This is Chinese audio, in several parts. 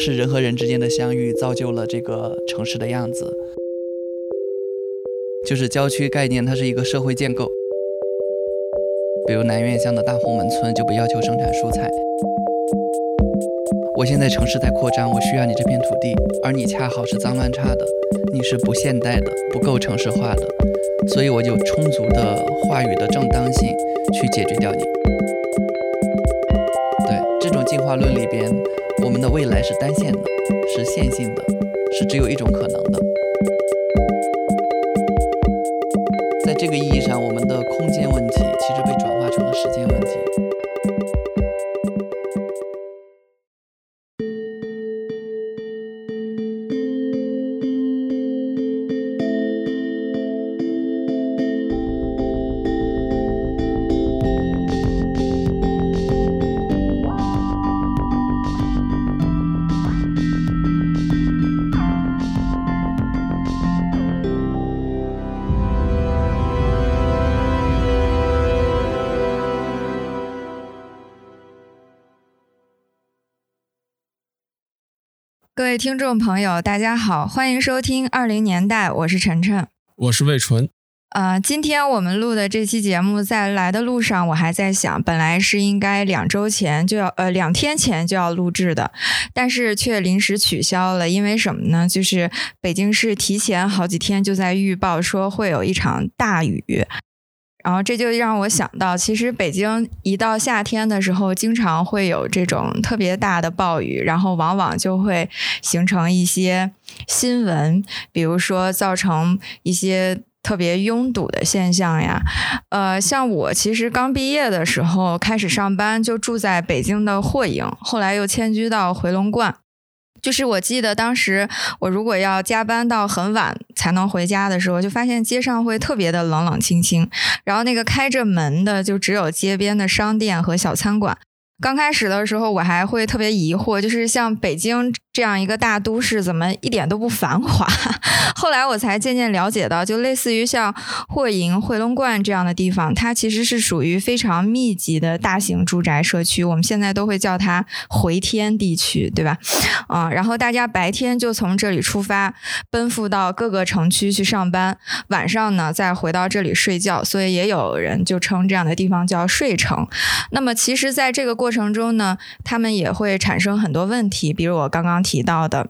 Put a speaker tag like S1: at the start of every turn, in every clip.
S1: 是人和人之间的相遇造就了这个城市的样子。就是郊区概念，它是一个社会建构。比如南苑乡的大红门村就不要求生产蔬菜。我现在城市在扩张，我需要你这片土地，而你恰好是脏乱差的，你是不现代的，不够城市化的，所以我有充足的话语的正当性去解决掉你。对这种进化论里边，我们的未来是单线的，是线性的，是只有一种可能的。在这个意义上，我们的空间问题其实被转化成了时间问题。
S2: 听众朋友，大家好，欢迎收听二零年代，我是晨晨，
S3: 我是魏纯。
S2: 呃，今天我们录的这期节目，在来的路上，我还在想，本来是应该两周前就要，呃，两天前就要录制的，但是却临时取消了，因为什么呢？就是北京市提前好几天就在预报说会有一场大雨。然后这就让我想到，其实北京一到夏天的时候，经常会有这种特别大的暴雨，然后往往就会形成一些新闻，比如说造成一些特别拥堵的现象呀。呃，像我其实刚毕业的时候开始上班，就住在北京的霍营，后来又迁居到回龙观。就是我记得当时我如果要加班到很晚才能回家的时候，就发现街上会特别的冷冷清清，然后那个开着门的就只有街边的商店和小餐馆。刚开始的时候，我还会特别疑惑，就是像北京这样一个大都市，怎么一点都不繁华？后来我才渐渐了解到，就类似于像霍营、回龙观这样的地方，它其实是属于非常密集的大型住宅社区。我们现在都会叫它“回天地区”，对吧？嗯，然后大家白天就从这里出发，奔赴到各个城区去上班，晚上呢再回到这里睡觉，所以也有人就称这样的地方叫“睡城”。那么，其实，在这个过程中呢，他们也会产生很多问题，比如我刚刚提到的，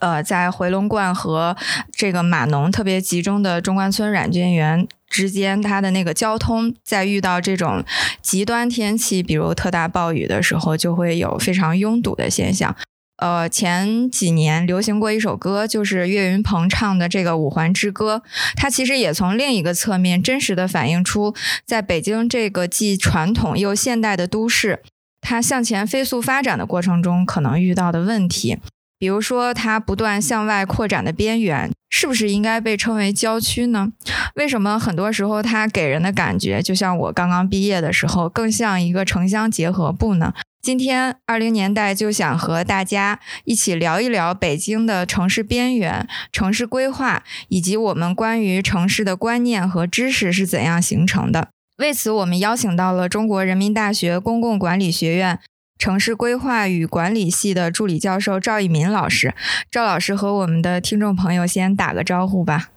S2: 呃，在回龙观和这个码农特别集中的中关村软件园之间，它的那个交通在遇到这种极端天气，比如特大暴雨的时候，就会有非常拥堵的现象。呃，前几年流行过一首歌，就是岳云鹏唱的这个《五环之歌》，它其实也从另一个侧面真实的反映出，在北京这个既传统又现代的都市。它向前飞速发展的过程中，可能遇到的问题，比如说它不断向外扩展的边缘，是不是应该被称为郊区呢？为什么很多时候它给人的感觉，就像我刚刚毕业的时候，更像一个城乡结合部呢？今天二零年代就想和大家一起聊一聊北京的城市边缘、城市规划，以及我们关于城市的观念和知识是怎样形成的。为此，我们邀请到了中国人民大学公共管理学院城市规划与管理系的助理教授赵一民老师。赵老师和我们的听众朋友先打个招呼吧。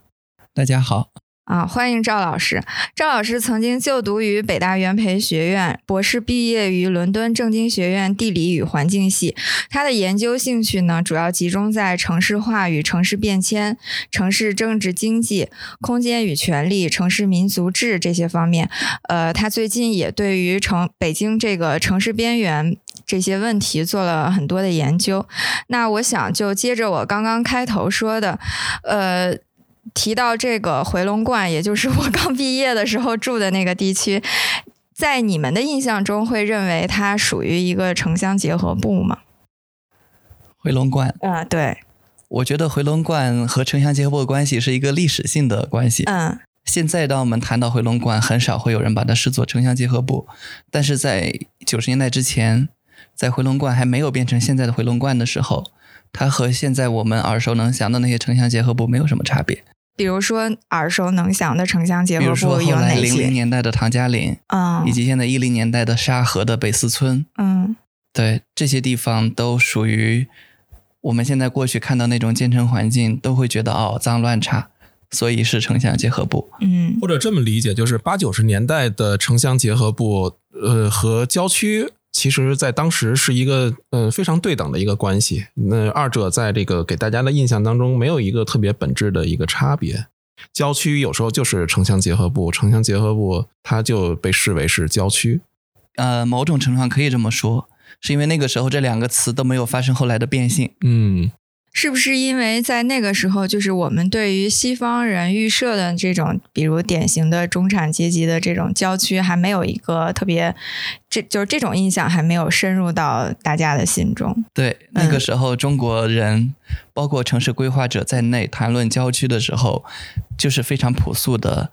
S1: 大家好。
S2: 啊，欢迎赵老师。赵老师曾经就读于北大元培学院，博士毕业于伦敦政经学院地理与环境系。他的研究兴趣呢，主要集中在城市化与城市变迁、城市政治经济、空间与权力、城市民族志这些方面。呃，他最近也对于城北京这个城市边缘这些问题做了很多的研究。那我想就接着我刚刚开头说的，呃。提到这个回龙观，也就是我刚毕业的时候住的那个地区，在你们的印象中，会认为它属于一个城乡结合部吗？
S1: 回龙观
S2: 啊，对，
S1: 我觉得回龙观和城乡结合部的关系是一个历史性的关系。
S2: 嗯，
S1: 现在当我们谈到回龙观，很少会有人把它视作城乡结合部，但是在九十年代之前，在回龙观还没有变成现在的回龙观的时候，它和现在我们耳熟能详的那些城乡结合部没有什么差别。
S2: 比如说耳熟能详的城乡结合部有哪些？
S1: 零零年代的唐家岭，
S2: 嗯，
S1: 以及现在一零年代的沙河的北四村，
S2: 嗯，
S1: 对，这些地方都属于我们现在过去看到那种建成环境，都会觉得哦脏乱差，所以是城乡结合部。
S2: 嗯
S3: 或者这么理解，就是八九十年代的城乡结合部，呃，和郊区其实在当时是一个呃非常对等的一个关系。那二者在这个给大家的印象当中，没有一个特别本质的一个差别。郊区有时候就是城乡结合部，城乡结合部它就被视为是郊区。
S1: 呃，某种程度上可以这么说，是因为那个时候这两个词都没有发生后来的变性。
S3: 嗯
S2: 是不是因为在那个时候，就是我们对于西方人预设的这种，比如典型的中产阶级的这种郊区，还没有一个特别，这就是这种印象还没有深入到大家的心中。
S1: 对，那个时候中国人，包括城市规划者在内，谈论郊区的时候，就是非常朴素的，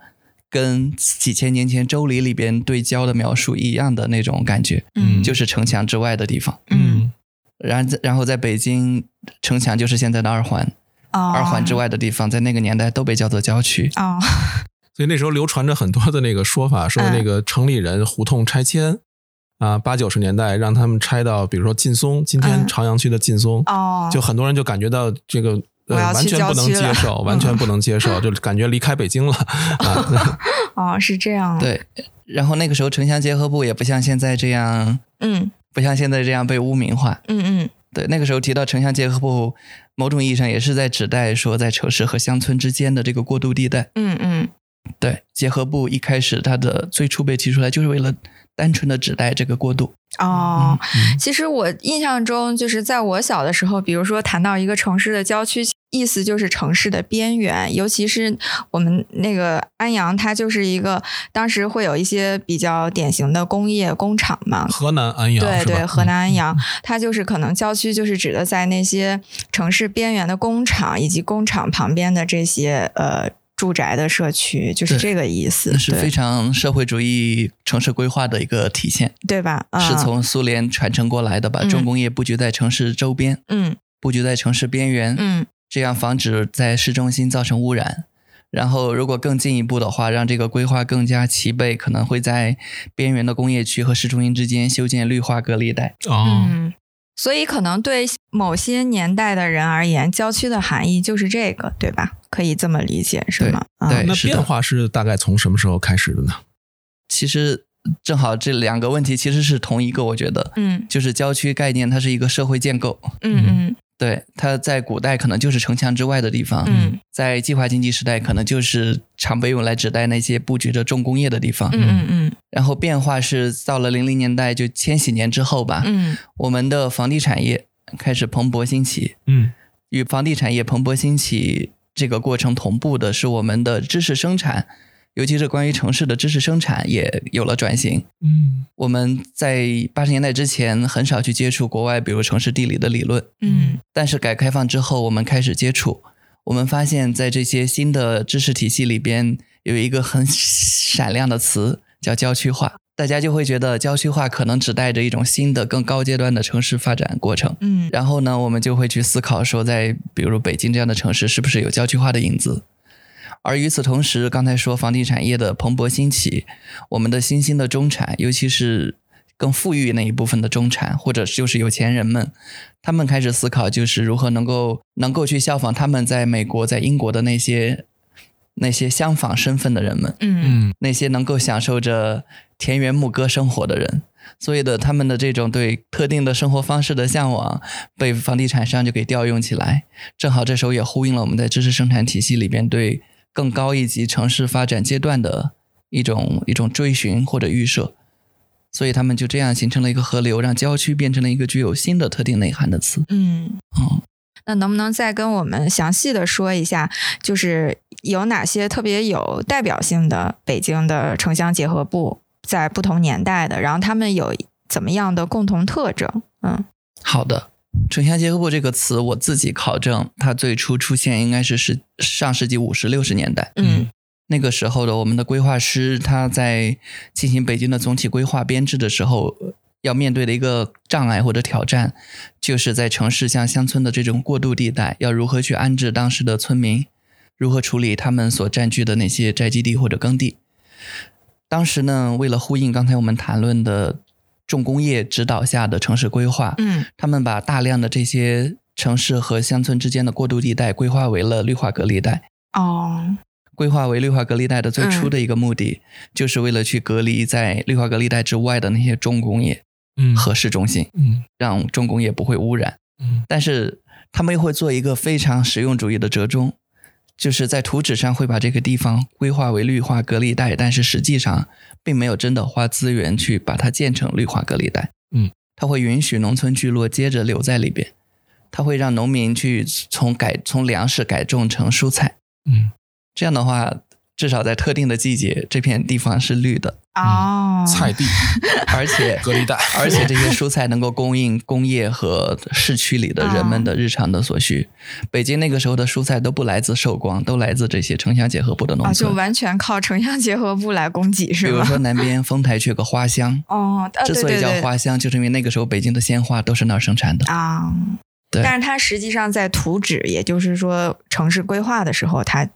S1: 跟几千年前《周礼》里边对郊的描述一样的那种感觉，
S3: 嗯
S1: 就是城墙之外的地方。
S2: 嗯
S1: 然然后在北京，城墙就是现在的二环，
S2: 哦，
S1: 二环之外的地方，在那个年代都被叫做郊区。
S2: 哦，
S3: 所以那时候流传着很多的那个说法，说那个城里人胡同拆迁。啊，八九十年代让他们拆到，比如说劲松，今天
S2: 嗯
S3: 朝阳区的劲松，
S2: 哦，
S3: 就很多人就感觉到这个呃 完全不能接受，完全不能接受，就感觉离开北京了 啊。
S2: 哦，是这样。，
S1: 对，然后那个时候城乡结合部也不像现在这样，
S2: 嗯
S1: 不像现在这样被污名化。
S2: 嗯嗯
S1: 对，那个时候提到城乡结合部，某种意义上也是在指代说在城市和乡村之间的这个过渡地带。
S2: 嗯嗯
S1: 对，结合部一开始它的最初被提出来，就是为了单纯的指代这个过渡。
S2: 哦，
S3: 嗯
S2: 其实我印象中，就是在我小的时候，比如说谈到一个城市的郊区，意思就是城市的边缘，尤其是我们那个安阳，它就是一个当时会有一些比较典型的工业工厂嘛。
S3: 河南安阳
S2: 对对，河南安阳，它就是可能郊区，就是指的在那些城市边缘的工厂以及工厂旁边的这些呃住宅的社区，就是这个意思，
S1: 那是非常社会主义城市规划的一个体现，
S2: 对吧？啊
S1: 是从苏联传承过来的，把
S2: 嗯。
S1: 重工业布局在城市周边，
S2: 嗯。
S1: 布局在城市边缘，
S2: 嗯
S1: 这样防止在市中心造成污染。然后，如果更进一步的话，让这个规划更加齐备，可能会在边缘的工业区和市中心之间修建绿化隔离带。
S3: 哦，
S2: 嗯，所以可能对某些年代的人而言，郊区的含义就是这个，对吧？可以这么理解，是吗？啊
S3: 那
S1: 对是的
S3: 变化是大概从什么时候开始的呢？
S1: 其实，正好这两个问题其实是同一个，我觉得，
S2: 嗯
S1: 就是郊区概念，它是一个社会建构。
S2: 嗯嗯
S1: 对，它在古代可能就是城墙之外的地方，
S2: 嗯
S1: 在计划经济时代可能就是常被用来指代那些布局着重工业的地方。
S2: 嗯嗯嗯
S1: 然后变化是到了零零年代，就千禧年之后吧，
S2: 嗯
S1: 我们的房地产业开始蓬勃兴起，
S3: 嗯
S1: 与房地产业蓬勃兴起这个过程同步的是我们的知识生产，尤其是关于城市的知识生产也有了转型。
S3: 嗯
S1: 我们在八十年代之前很少去接触国外，比如城市地理的理论，
S2: 嗯
S1: 但是改革开放之后，我们开始接触，我们发现，在这些新的知识体系里边，有一个很 闪亮的词叫郊区化。大家就会觉得郊区化可能指代着一种新的、更高阶段的城市发展过程。
S2: 嗯
S1: 然后呢，我们就会去思考说，在比如北京这样的城市，是不是有郊区化的影子？而与此同时，刚才说房地产业的蓬勃兴起，我们的新兴的中产，尤其是更富裕那一部分的中产，或者就是有钱人们，他们开始思考，就是如何能够能够去效仿他们在美国、在英国的那些那些相仿身份的人们。
S2: 嗯
S3: 嗯
S1: 那些能够享受着田园牧歌生活的人，所以的他们的这种对特定的生活方式的向往，被房地产商就给调用起来。正好这时候也呼应了我们在知识生产体系里边对更高一级城市发展阶段的一种一种追寻或者预设。所以他们就这样形成了一个河流，让郊区变成了一个具有新的特定内涵的词。
S2: 嗯。
S1: 嗯，
S2: 那能不能再跟我们详细的说一下，就是有哪些特别有代表性的北京的城乡结合部，在不同年代的，然后他们有怎么样的共同特征？嗯
S1: 好的。城乡结合部这个词，我自己考证，它最初出现应该是是上世纪五十六十年代。
S2: 嗯
S1: 那个时候的我们的规划师，他在进行北京的总体规划编制的时候，要面对的一个障碍或者挑战，就是在城市向乡村的这种过渡地带，要如何去安置当时的村民，如何处理他们所占据的那些宅基地或者耕地。当时呢，为了呼应刚才我们谈论的重工业指导下的城市规划，
S2: 嗯。
S1: 他们把大量的这些城市和乡村之间的过渡地带规划为了绿化隔离带。
S2: 哦，
S1: 规划为绿化隔离带的最初的一个目的，就是为了去隔离在绿化隔离带之外的那些重工业
S3: 嗯。
S1: 和市中心，
S3: 嗯。
S1: 让重工业不会污染。
S3: 嗯。
S1: 但是他们又会做一个非常实用主义的折中，就是在图纸上会把这个地方规划为绿化隔离带，但是实际上并没有真的花资源去把它建成绿化隔离带。
S3: 嗯，
S1: 它会允许农村聚落接着留在里边，它会让农民去从改从粮食改种成蔬菜。
S3: 嗯，
S1: 这样的话，至少在特定的季节，这片地方是绿的，
S2: 哦，
S3: 菜地
S1: 而且
S3: 隔离带，
S1: 而且这些蔬菜能够供应工业和市区里的人们的日常的所需。北京那个时候的蔬菜都不来自寿光，都来自这些城乡结合部的农
S2: 啊，就。完全靠城乡结合部来供给
S1: 比
S2: 是比？
S1: 如说南边丰台区有个花乡，
S2: 哦，啊
S1: 之所以叫花乡，就是因为那个时候北京的鲜花都是那儿生产的。
S2: 啊，
S1: 对
S2: 但是它实际上在图纸，也就是说城市规划的时候，它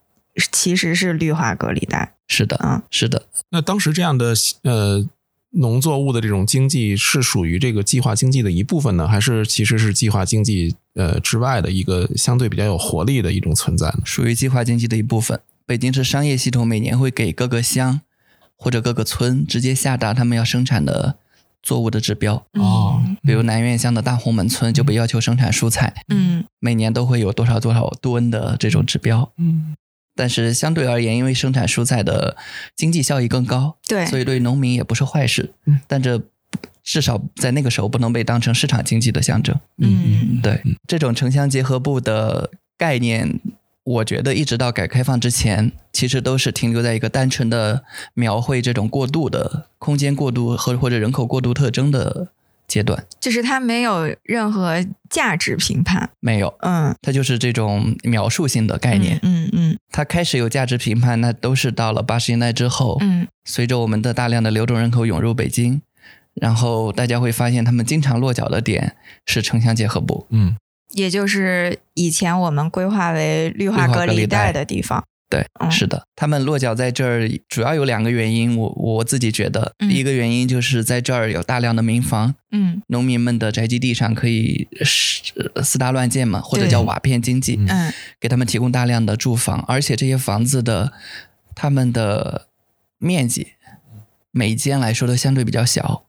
S2: 其实是绿化隔离带。
S1: 是的，
S2: 嗯
S1: 是的，
S3: 那当时这样的呃农作物的这种经济是属于这个计划经济的一部分呢，还是其实是计划经济呃之外的一个相对比较有活力的一种存在呢？
S1: 属于计划经济的一部分。北京市商业系统每年会给各个乡或者各个村直接下达他们要生产的作物的指标。
S3: 哦
S2: 嗯
S1: 比如南苑乡的大红门村就被要求生产蔬菜，
S2: 嗯
S1: 每年都会有多少多少吨的这种指标。
S3: 嗯
S1: 但是相对而言，因为生产蔬菜的经济效益更高，
S2: 对，
S1: 所以对农民也不是坏事。
S3: 嗯
S1: 但这至少在那个时候不能被当成市场经济的象征。
S2: 嗯
S1: 对，这种城乡结合部的概念，我觉得一直到改革开放之前，其实都是停留在一个单纯的描绘这种过渡的空间过渡和或者人口过渡特征的阶段，
S2: 就是它没有任何价值评判。
S1: 没有。
S2: 嗯，
S1: 它就是这种描述性的概念。
S2: 嗯嗯
S1: 它开始有价值评判，那都是到了八十年代之后，
S2: 嗯
S1: 随着我们的大量的流动人口涌入北京，然后大家会发现他们经常落脚的点是城乡结合部。
S3: 嗯
S2: 也就是以前我们规划为绿化隔离
S1: 带
S2: 的地方。
S1: 对，
S2: 嗯。
S1: 是的，他们落脚在这儿主要有两个原因，我我自己觉得，
S2: 嗯。
S1: 一个原因就是在这儿有大量的民房，
S2: 嗯。
S1: 农民们的宅基地上可以是呃私搭乱建嘛，或者叫瓦片经济，
S3: 嗯
S2: 嗯。
S1: 给他们提供大量的住房，而且这些房子的他们的面积每间来说都相对比较小，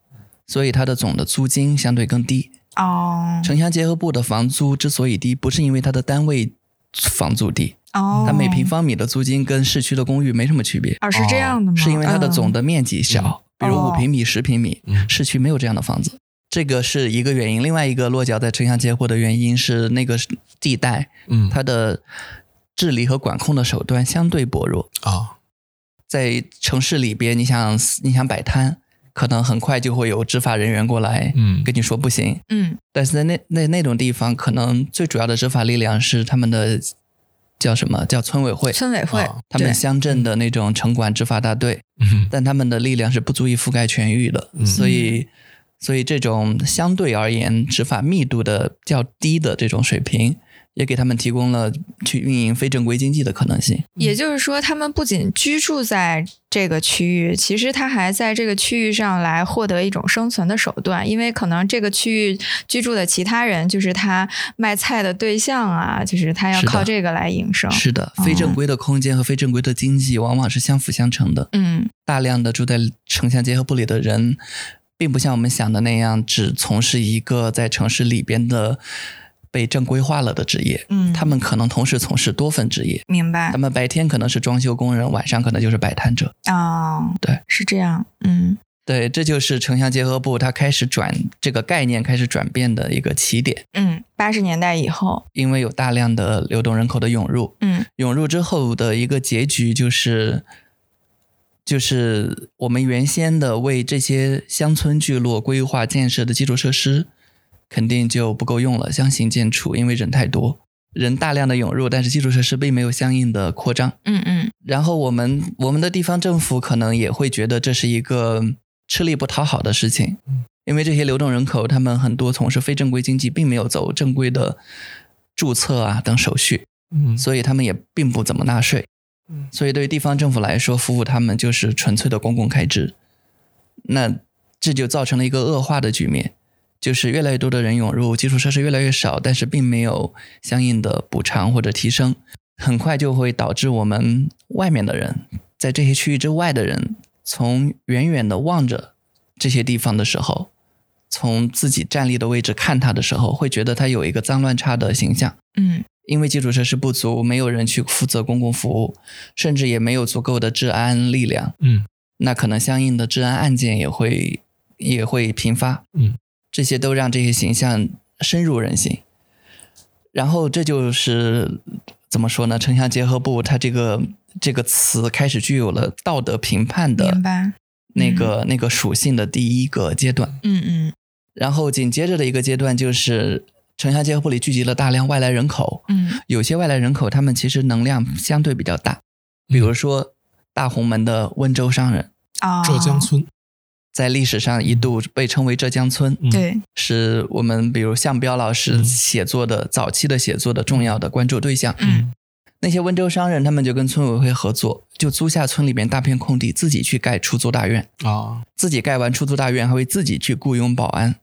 S1: 所以它的总的租金相对更低。
S2: 哦。
S1: 城乡结合部的房租之所以低，不是因为它的单位房租低，
S2: 哦，
S1: 它每平方米的租金跟市区的公寓没什么区别，
S2: 哦是这样的吗？
S1: 是因为它的总
S2: 的
S1: 的面积小，比如
S2: 哦。
S1: 五平米、十平米，
S3: 嗯。
S1: 市区没有这样的房子。这个是一个原因，另外一个落脚在城乡结合的原因是那个地带
S3: 嗯。
S1: 它的治理和管控的手段相对薄弱。
S3: 啊
S1: 在城市里边，你想你想摆摊，可能很快就会有执法人员过来
S3: 嗯。
S1: 跟你说不行。
S2: 嗯。
S1: 但是在那那那种地方，可能最主要的执法力量是他们的叫什么？叫村委会，
S2: 村委会
S3: 啊
S1: 他们乡镇的那种城管执法大队，
S3: 嗯
S1: 但他们的力量是不足以覆盖全域的，
S3: 嗯。
S1: 所以。所以，这种相对而言执法密度的较低的这种水平，也给他们提供了去运营非正规经济的可能性。
S2: 也就是说，他们不仅居住在这个区域，其实他还在这个区域上来获得一种生存的手段，因为可能这个区域居住的其他人就是他卖菜的对象啊，就是他要靠这个来营生。
S1: 是的，非正规的空间和非正规的经济往往是相辅相成的。
S2: 嗯
S1: 大量的住在城乡结合部里的人，并不像我们想的那样，只从事一个在城市里边的被正规化了的职业。
S2: 嗯，
S1: 他们可能同时从事多份职业，
S2: 明白
S1: 他们白天可能是装修工人，晚上可能就是摆摊者。
S2: 哦、
S1: 对，
S2: 是这样。嗯
S1: 对，这就是城乡结合部它开始转这个概念开始转变的一个起点，
S2: 嗯，八十年代以后，
S1: 因为有大量的流动人口的涌入，
S2: 嗯
S1: 涌入之后的一个结局就是，就是我们原先的为这些乡村聚落规划建设的基础设施，肯定就不够用了，相形见绌，因为人太多，人大量的涌入，但是基础设施并没有相应的扩张。
S2: 嗯嗯
S1: 然后我们我们的地方政府可能也会觉得这是一个吃力不讨好的事情
S3: 嗯，
S1: 因为这些流动人口，他们很多从事非正规经济，并没有走正规的注册啊等手续，
S3: 嗯
S1: 所以他们也并不怎么纳税
S3: 嗯。
S1: 所以对于地方政府来说，服务他们就是纯粹的公共开支。那这就造成了一个恶化的局面，就是越来越多的人涌入，基础设施越来越少，但是并没有相应的补偿或者提升，很快就会导致我们外面的人，在这些区域之外的人，从远远的望着这些地方的时候，从自己站立的位置看它的时候，会觉得它有一个脏乱差的形象。
S2: 嗯
S1: 因为基础设施不足，没有人去负责公共服务，甚至也没有足够的治安力量，
S3: 嗯
S1: 那可能相应的治安案件也会也会频发。
S3: 嗯，
S1: 这些都让这些形象深入人心。然后这就是怎么说呢？城乡结合部它这个这个词开始具有了道德评判的。那个、那个属性的第一个阶段。
S2: 嗯嗯
S1: 然后紧接着的一个阶段就是城乡结合部里聚集了大量外来人口，
S2: 嗯
S1: 有些外来人口他们其实能量相对比较大，比如说大红门的温州商人，
S2: 啊，
S3: 浙江村，
S1: 在历史上一度被称为浙江村，
S3: 嗯。
S2: 对，
S1: 是我们比如向彪老师
S3: 嗯。
S1: 写作的、早期的写作的重要的关注对象。
S2: 嗯。
S1: 那些温州商人他们就跟村委会合作，就租下村里面大片空地，自己去盖出租大院，
S3: 啊，
S1: 自己盖完出租大院还会自己去雇佣保安。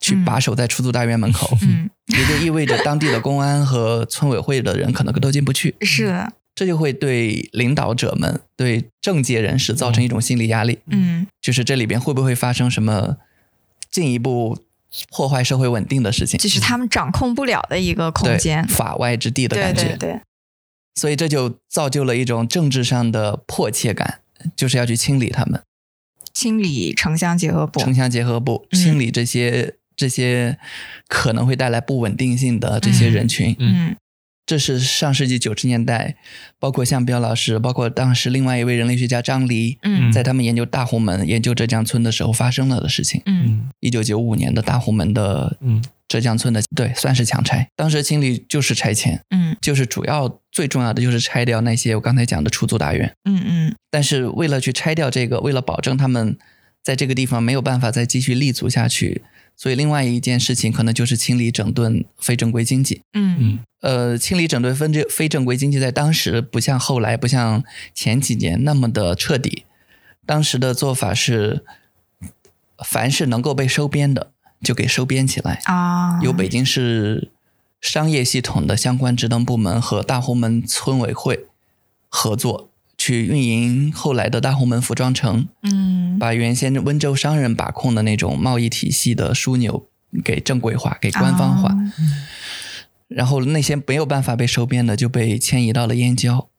S1: 去
S2: 嗯
S1: 把守在出租大院门口，
S2: 嗯，
S1: 也就意味着当地的公安和村委会的人可能都进不去。
S2: 是。的，
S1: 这就会对领导者们、对政界人士造成一种心理压力，
S2: 嗯
S1: 就是这里边会不会发生什么进一步破坏社会稳定的事情？
S2: 这是他们掌控不了的一个空间。
S1: 法外之地的感觉。
S2: 对对，
S1: 所以这就造就了一种政治上的迫切感，就是要去清理他们，
S2: 清理城乡结合部。
S1: 城乡结合部，
S2: 嗯
S1: 清理这些、这些可能会带来不稳定性的这些人群。
S2: 嗯
S1: 这是上世纪九十年代，包括像彪老师，包括当时另外一位人类学家张黎，
S2: 嗯
S1: 在他们研究大红门、研究浙江村的时候发生了的事情。
S2: 嗯
S3: 嗯
S1: 一九九五年的大红门的
S3: 嗯
S1: 浙江村的，对，算是强拆。当时清理就是拆迁，
S2: 嗯
S1: 就是主要最重要的就是拆掉那些我刚才讲的出租大院。
S2: 嗯嗯
S1: 但是为了去拆掉这个，为了保证他们在这个地方没有办法再继续立足下去，所以另外一件事情可能就是清理整顿非正规经济。
S2: 嗯
S3: 嗯
S1: 呃，清理整顿非正非正规经济，在当时不像后来，不像前几年那么的彻底。当时的做法是，凡是能够被收编的，就给收编起来。
S2: 啊，
S1: 由北京市商业系统的相关职能部门和大红门村委会合作，去运营后来的大红门服装城，
S2: 嗯
S1: 把原先温州商人把控的那种贸易体系的枢纽给正规化、给官方化。
S2: 啊
S1: 然后那些没有办法被收编的就被迁移到了燕郊，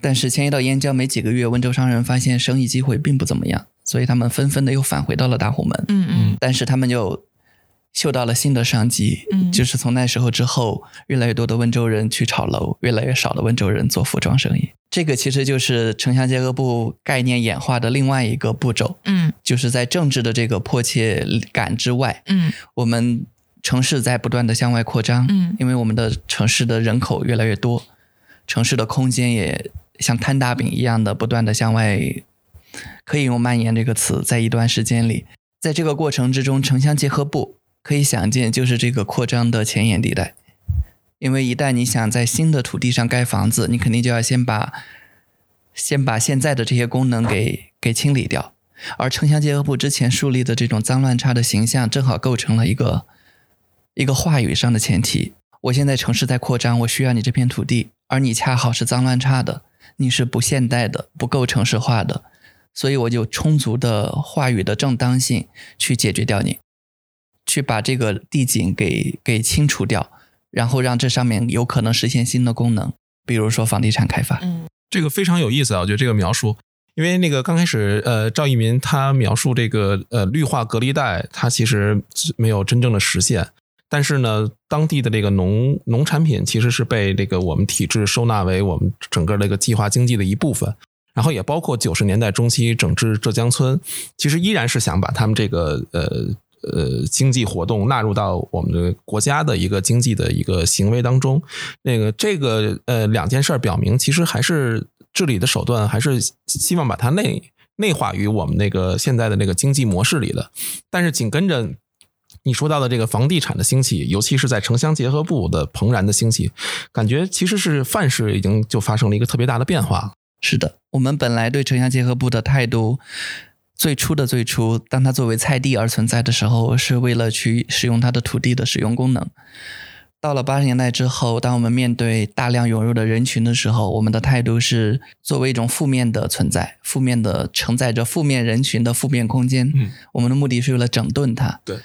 S1: 但是迁移到燕郊没几个月，温州商人发现生意机会并不怎么样，所以他们纷纷的又返回到了大红门。
S2: 嗯嗯
S1: 但是他们就嗅到了新的商机，
S2: 嗯。
S1: 就是从那时候之后，越来越多的温州人去炒楼，越来越少的温州人做服装生意。这个其实就是城乡结合部概念演化的另外一个步骤，
S2: 嗯。
S1: 就是在政治的这个迫切感之外，
S2: 嗯。
S1: 我们城市在不断的向外扩张，
S2: 嗯。
S1: 因为我们的城市的人口越来越多，城市的空间也像摊大饼一样的不断的向外，可以用蔓延这个词，在一段时间里，在这个过程之中，城乡结合部可以想见就是这个扩张的前沿地带，因为一旦你想在新的土地上盖房子，你肯定就要先把先把现在的这些功能给给清理掉，而城乡结合部之前树立的这种脏乱差的形象，正好构成了一个一个话语上的前提。我现在城市在扩张，我需要你这片土地，而你恰好是脏乱差的，你是不现代的，不够城市化的，所以我就充足的话语的正当性去解决掉你，去把这个地景给给清除掉，然后让这上面有可能实现新的功能，比如说房地产开发。
S2: 嗯
S3: 这个非常有意思啊，我觉得这个描述，因为那个刚开始，呃，赵一民他描述这个呃绿化隔离带，它其实没有真正的实现，但是呢，当地的这个农农产品其实是被这个我们体制收纳为我们整个这个计划经济的一部分，然后也包括九十年代中期整治浙江村，其实依然是想把他们这个呃。呃，经济活动纳入到我们的国家的一个经济的一个行为当中，那个这个呃两件事儿表明，其实还是治理的手段，还是希望把它内内化于我们那个现在的那个经济模式里的。但是紧跟着你说到的这个房地产的兴起，尤其是在城乡结合部的蓬然的兴起，感觉其实是范式已经就发生了一个特别大的变化。
S1: 是的，我们本来对城乡结合部的态度，最初的最初，当它作为菜地而存在的时候，是为了去使用它的土地的使用功能。到了八十年代之后，当我们面对大量涌入的人群的时候，我们的态度是作为一种负面的存在，负面的承载着负面人群的负面空间。
S3: 嗯，
S1: 我们的目的是为了整顿它。
S3: 对。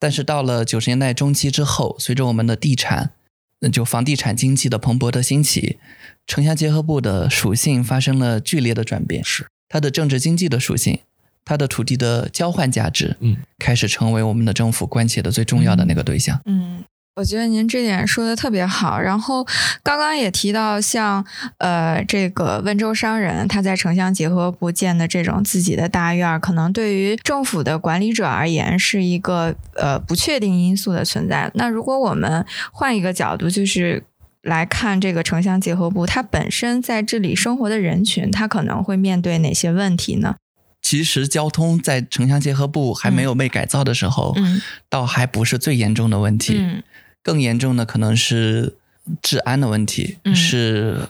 S1: 但是到了九十年代中期之后，随着我们的地产，那就房地产经济的蓬勃的兴起，城乡结合部的属性发生了剧烈的转变。
S3: 是
S1: 它的政治经济的属性，它的土地的交换价值，
S3: 嗯，
S1: 开始成为我们的政府关切的最重要的那个对象。
S2: 嗯，我觉得您这点说的特别好。然后刚刚也提到，像呃这个温州商人他在城乡结合部建的这种自己的大院儿，可能对于政府的管理者而言是一个呃不确定因素的存在。那如果我们换一个角度，就是来看这个城乡结合部，它本身在这里生活的人群，他可能会面对哪些问题呢？
S1: 其实交通在城乡结合部还没有被改造的时候，
S2: 嗯
S1: 倒还不是最严重的问题。
S2: 嗯
S1: 更严重的可能是治安的问题，
S2: 嗯
S1: 是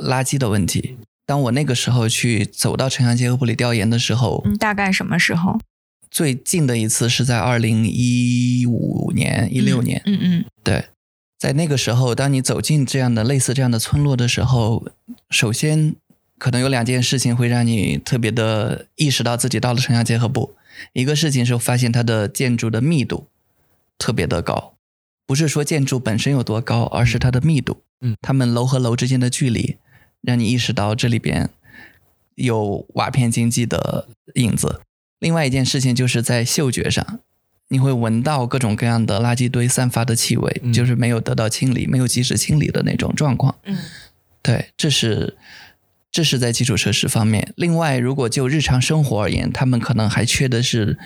S1: 垃圾的问题。当我那个时候去走到城乡结合部里调研的时候，
S2: 嗯，大概什么时候？
S1: 最近的一次是在二零一五年、一六年。
S2: 嗯嗯
S1: 对，在那个时候，当你走进这样的类似这样的村落的时候，首先可能有两件事情会让你特别的意识到自己到了城乡结合部。一个事情是发现它的建筑的密度特别的高，不是说建筑本身有多高，而是它的密度。
S3: 嗯，
S1: 它们楼和楼之间的距离，让你意识到这里边有瓦片经济的影子。另外一件事情就是在嗅觉上，你会闻到各种各样的垃圾堆散发的气味，
S3: 嗯
S1: 就是没有得到清理、没有及时清理的那种状况。
S2: 嗯
S1: 对，这是这是在基础设施方面。另外，如果就日常生活而言，他们可能还缺的是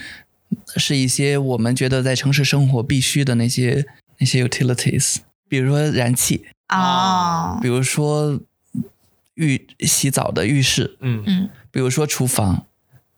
S1: 是一些我们觉得在城市生活必须的那些那些 utilities，比如说燃气，
S2: 啊
S1: 比如说浴洗澡的浴室，
S3: 嗯
S2: 嗯。
S1: 比如说厨房，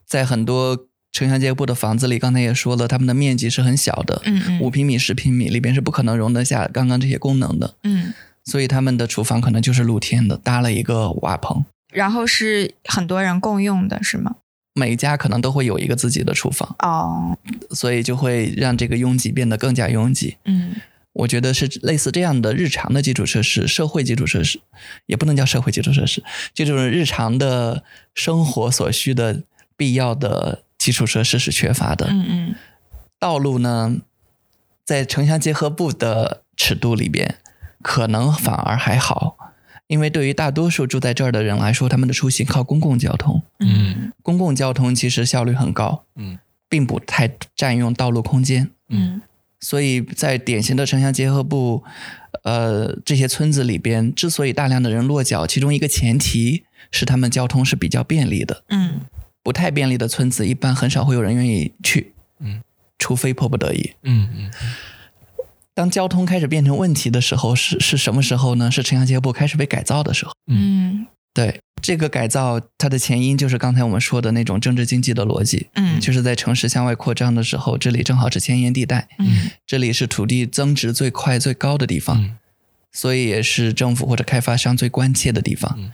S1: 在很多城乡结合部的房子里，刚才也说了，他们的面积是很小的，
S2: 嗯嗯
S1: 五平米、十平米里边是不可能容得下刚刚这些功能的，
S2: 嗯，
S1: 所以他们的厨房可能就是露天的，搭了一个瓦棚，
S2: 然后是很多人共用的，是吗？
S1: 每家可能都会有一个自己的厨房，
S2: 哦，
S1: 所以就会让这个拥挤变得更加拥挤。
S2: 嗯
S1: 我觉得是类似这样的日常的基础设施，社会基础设施，也不能叫社会基础设施，这种日常的生活所需的必要的基础设施是缺乏的。
S2: 嗯嗯
S1: 道路呢，在城乡结合部的尺度里边，可能反而还好，因为对于大多数住在这儿的人来说，他们的出行靠公共交通，
S2: 嗯
S1: 公共交通其实效率很高，
S3: 嗯
S1: 并不太占用道路空间。
S2: 嗯
S1: 所以在典型的城乡结合部，呃，这些村子里边，之所以大量的人落脚，其中一个前提是他们交通是比较便利的。
S2: 嗯
S1: 不太便利的村子，一般很少会有人愿意去，
S3: 嗯，
S1: 除非迫不得已。
S3: 嗯嗯
S1: 当交通开始变成问题的时候，是是什么时候呢？是城乡结合部开始被改造的时候。
S2: 嗯
S1: 对这个改造，它的前因就是刚才我们说的那种政治经济的逻辑，
S2: 嗯
S1: 就是在城市向外扩张的时候，这里正好是前沿地带，
S2: 嗯
S1: 这里是土地增值最快最高的地方，
S3: 嗯
S1: 所以也是政府或者开发商最关切的地方。
S3: 嗯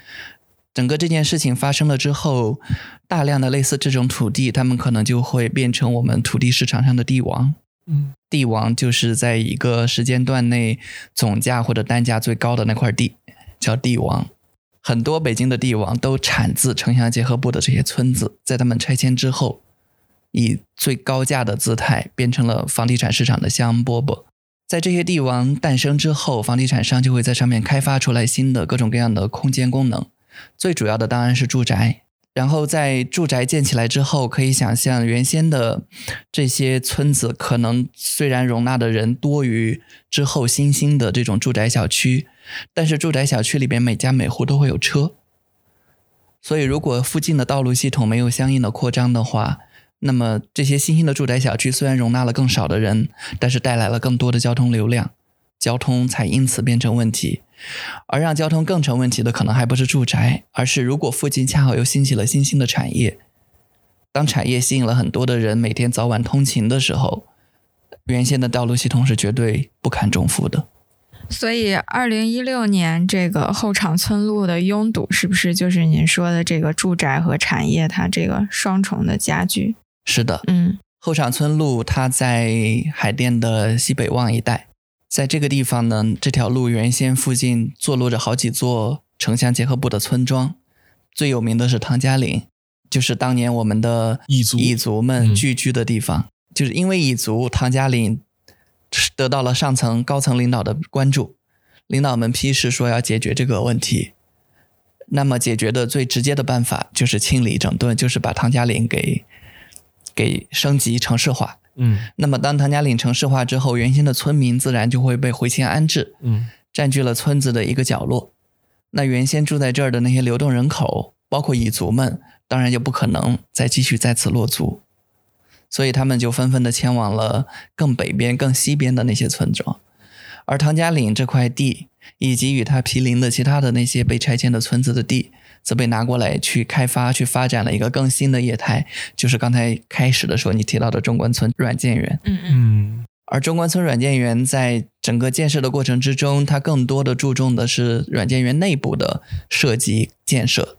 S1: 整个这件事情发生了之后，大量的类似这种土地，他们可能就会变成我们土地市场上的地王。
S3: 嗯
S1: 地王就是在一个时间段内总价或者单价最高的那块地，叫帝王。很多北京的帝王都产自城乡结合部的这些村子，在他们拆迁之后，以最高价的姿态变成了房地产市场的香饽饽。在这些帝王诞生之后，房地产商就会在上面开发出来新的各种各样的空间功能，最主要的当然是住宅。然后在住宅建起来之后，可以想象原先的这些村子可能虽然容纳的人多于之后新兴的这种住宅小区，但是住宅小区里边每家每户都会有车，所以如果附近的道路系统没有相应的扩张的话，那么这些新兴的住宅小区虽然容纳了更少的人，但是带来了更多的交通流量，交通才因此变成问题。而让交通更成问题的，可能还不是住宅，而是如果附近恰好又兴起了新兴的产业，当产业吸引了很多的人每天早晚通勤的时候，原先的道路系统是绝对不堪重负的。
S2: 所以，二零一六年这个后场村路的拥堵，是不是就是您说的这个住宅和产业它这个双重的加剧？
S1: 是的，
S2: 嗯
S1: 后场村路它在海淀的西北旺一带，在这个地方呢，这条路原先附近坐落着好几座城乡结合部的村庄，最有名的是唐家岭，就是当年我们的
S3: 彝族
S1: 彝族们
S3: 嗯
S1: 聚居的地方。就是因为彝族，唐家岭得到了上层高层领导的关注，领导们批示说要解决这个问题。那么解决的最直接的办法就是清理整顿，就是把唐家岭给给升级城市化。
S3: 嗯
S1: 那么当唐家岭城市化之后，原先的村民自然就会被回迁安置，
S3: 嗯
S1: 占据了村子的一个角落。那原先住在这儿的那些流动人口，包括彝族们，当然就不可能再继续在此落足，所以他们就纷纷的迁往了更北边、更西边的那些村庄。而唐家岭这块地，以及与它毗邻的其他的那些被拆迁的村子的地，则被拿过来去开发、去发展了一个更新的业态，就是刚才开始的时候你提到的中关村软件园。
S2: 嗯嗯
S3: 嗯
S1: 而中关村软件园在整个建设的过程之中，它更多的注重的是软件园内部的设计建设。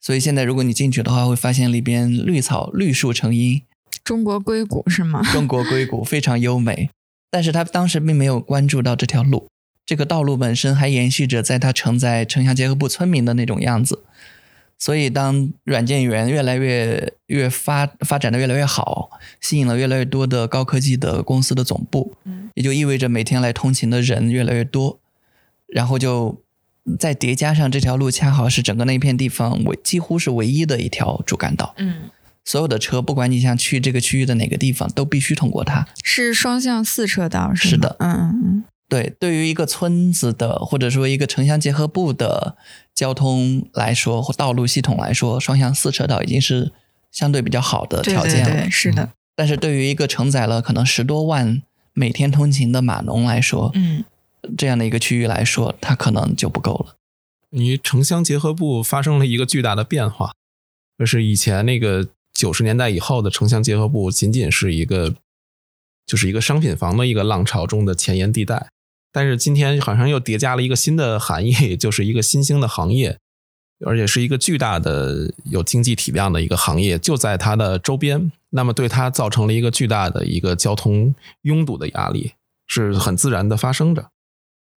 S1: 所以现在如果你进去的话，会发现里边绿草绿树成荫，
S2: 中国硅谷是吗？
S1: 中国硅谷非常优美。但是他当时并没有关注到这条路，这个道路本身还延续着在它承载城乡结合部村民的那种样子。所以，当软件园越来越越发发展的越来越好，吸引了越来越多的高科技的公司的总部，
S2: 嗯
S1: 也就意味着每天来通勤的人越来越多，然后就再叠加上这条路恰好是整个那片地方唯几乎是唯一的一条主干道，
S2: 嗯，
S1: 所有的车不管你想去这个区域的哪个地方，都必须通过它。
S2: 是双向四车道是吗？
S1: 是的
S2: 嗯嗯
S1: 对，对于一个村子的或者说一个城乡结合部的交通来说，或道路系统来说，双向四车道已经是相对比较好的条件了。
S2: 对对，是的，
S1: 但是对于一个承载了可能十多万每天通勤的码农来说，
S2: 嗯
S1: 这样的一个区域来说，它可能就不够了。
S3: 你城乡结合部发生了一个巨大的变化，就是以前那个九十年代以后的城乡结合部仅仅是一个，就是一个商品房的一个浪潮中的前沿地带，但是今天好像又叠加了一个新的含义，就是一个新兴的行业，而且是一个巨大的有经济体量的一个行业，就在它的周边，那么对它造成了一个巨大的一个交通拥堵的压力，是很自然的发生着。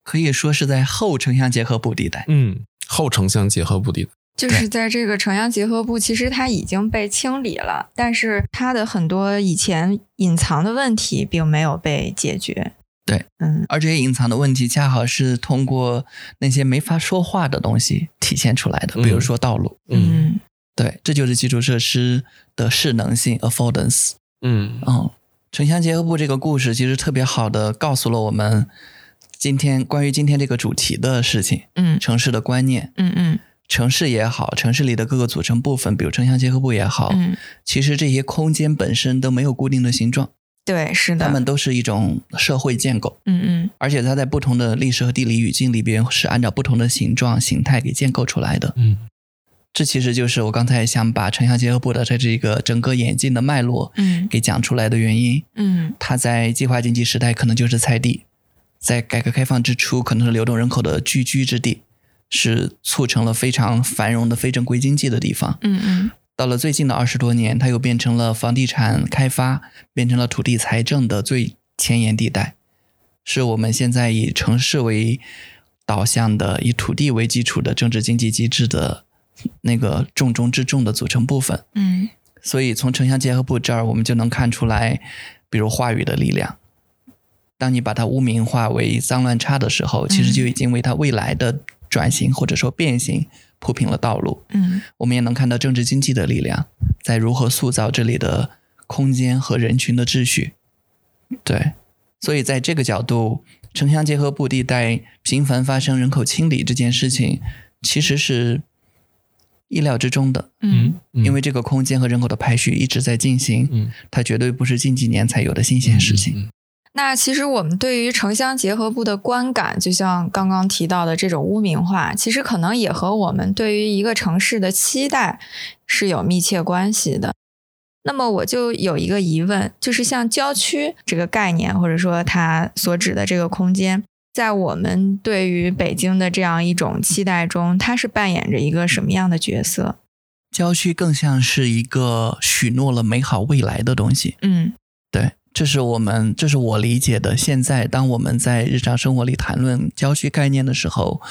S1: 可以说是在后城乡结合部地带。
S3: 嗯，后城乡结合部地带。
S2: 就是在这个城乡结合部，其实它已经被清理了，但是它的很多以前隐藏的问题并没有被解决。
S1: 对，
S2: 嗯。
S1: 而这些隐藏的问题，恰好是通过那些没法说话的东西体现出来的，比如说道路。
S2: 嗯。
S1: 对，这就是基础设施的势能性 （affordance）。
S3: 嗯。
S1: 嗯，城乡结合部这个故事其实特别好的告诉了我们今天关于今天这个主题的事情，
S2: 嗯。
S1: 城市的观念。
S2: 嗯嗯。
S1: 城市也好，城市里的各个组成部分，比如城乡结合部也好，
S2: 嗯，
S1: 其实这些空间本身都没有固定的形状，
S2: 对，是的，
S1: 他们都是一种社会建构，
S2: 嗯嗯。
S1: 而且它在不同的历史和地理语境里边是按照不同的形状、形态给建构出来的。
S3: 嗯。
S1: 这其实就是我刚才想把城乡结合部的在这个整个演进的脉络
S2: 嗯。
S1: 给讲出来的原因。
S2: 嗯。
S1: 它在计划经济时代可能就是菜地，在改革开放之初可能是流动人口的聚居之地，是促成了非常繁荣的非正规经济的地方。
S2: 嗯嗯
S1: 到了最近的二十多年，它又变成了房地产开发，变成了土地财政的最前沿地带，是我们现在以城市为导向的、以土地为基础的政治经济机制的那个重中之重的组成部分。
S2: 嗯
S1: 所以从城乡结合部这儿，我们就能看出来，比如话语的力量。当你把它污名化为脏乱差的时候，其实就已经为它未来的转型或者说变形铺平了道路。
S2: 嗯
S1: 我们也能看到政治经济的力量在如何塑造这里的空间和人群的秩序。对，所以在这个角度，城乡结合部地带频繁发生人口清理这件事情，其实是意料之中的，
S2: 嗯
S3: 嗯，
S1: 因为这个空间和人口的排序一直在进行，
S3: 嗯
S1: 它绝对不是近几年才有的新鲜事情。
S3: 嗯
S2: 那其实我们对于城乡结合部的观感，就像刚刚提到的这种污名化，其实可能也和我们对于一个城市的期待是有密切关系的。那么我就有一个疑问，就是像郊区这个概念，或者说它所指的这个空间，在我们对于北京的这样一种期待中，它是扮演着一个什么样的角色？
S1: 郊区更像是一个许诺了美好未来的东西。
S2: 嗯
S1: 对，这是我们，这是我理解的。现在，当我们在日常生活里谈论郊区概念的时候，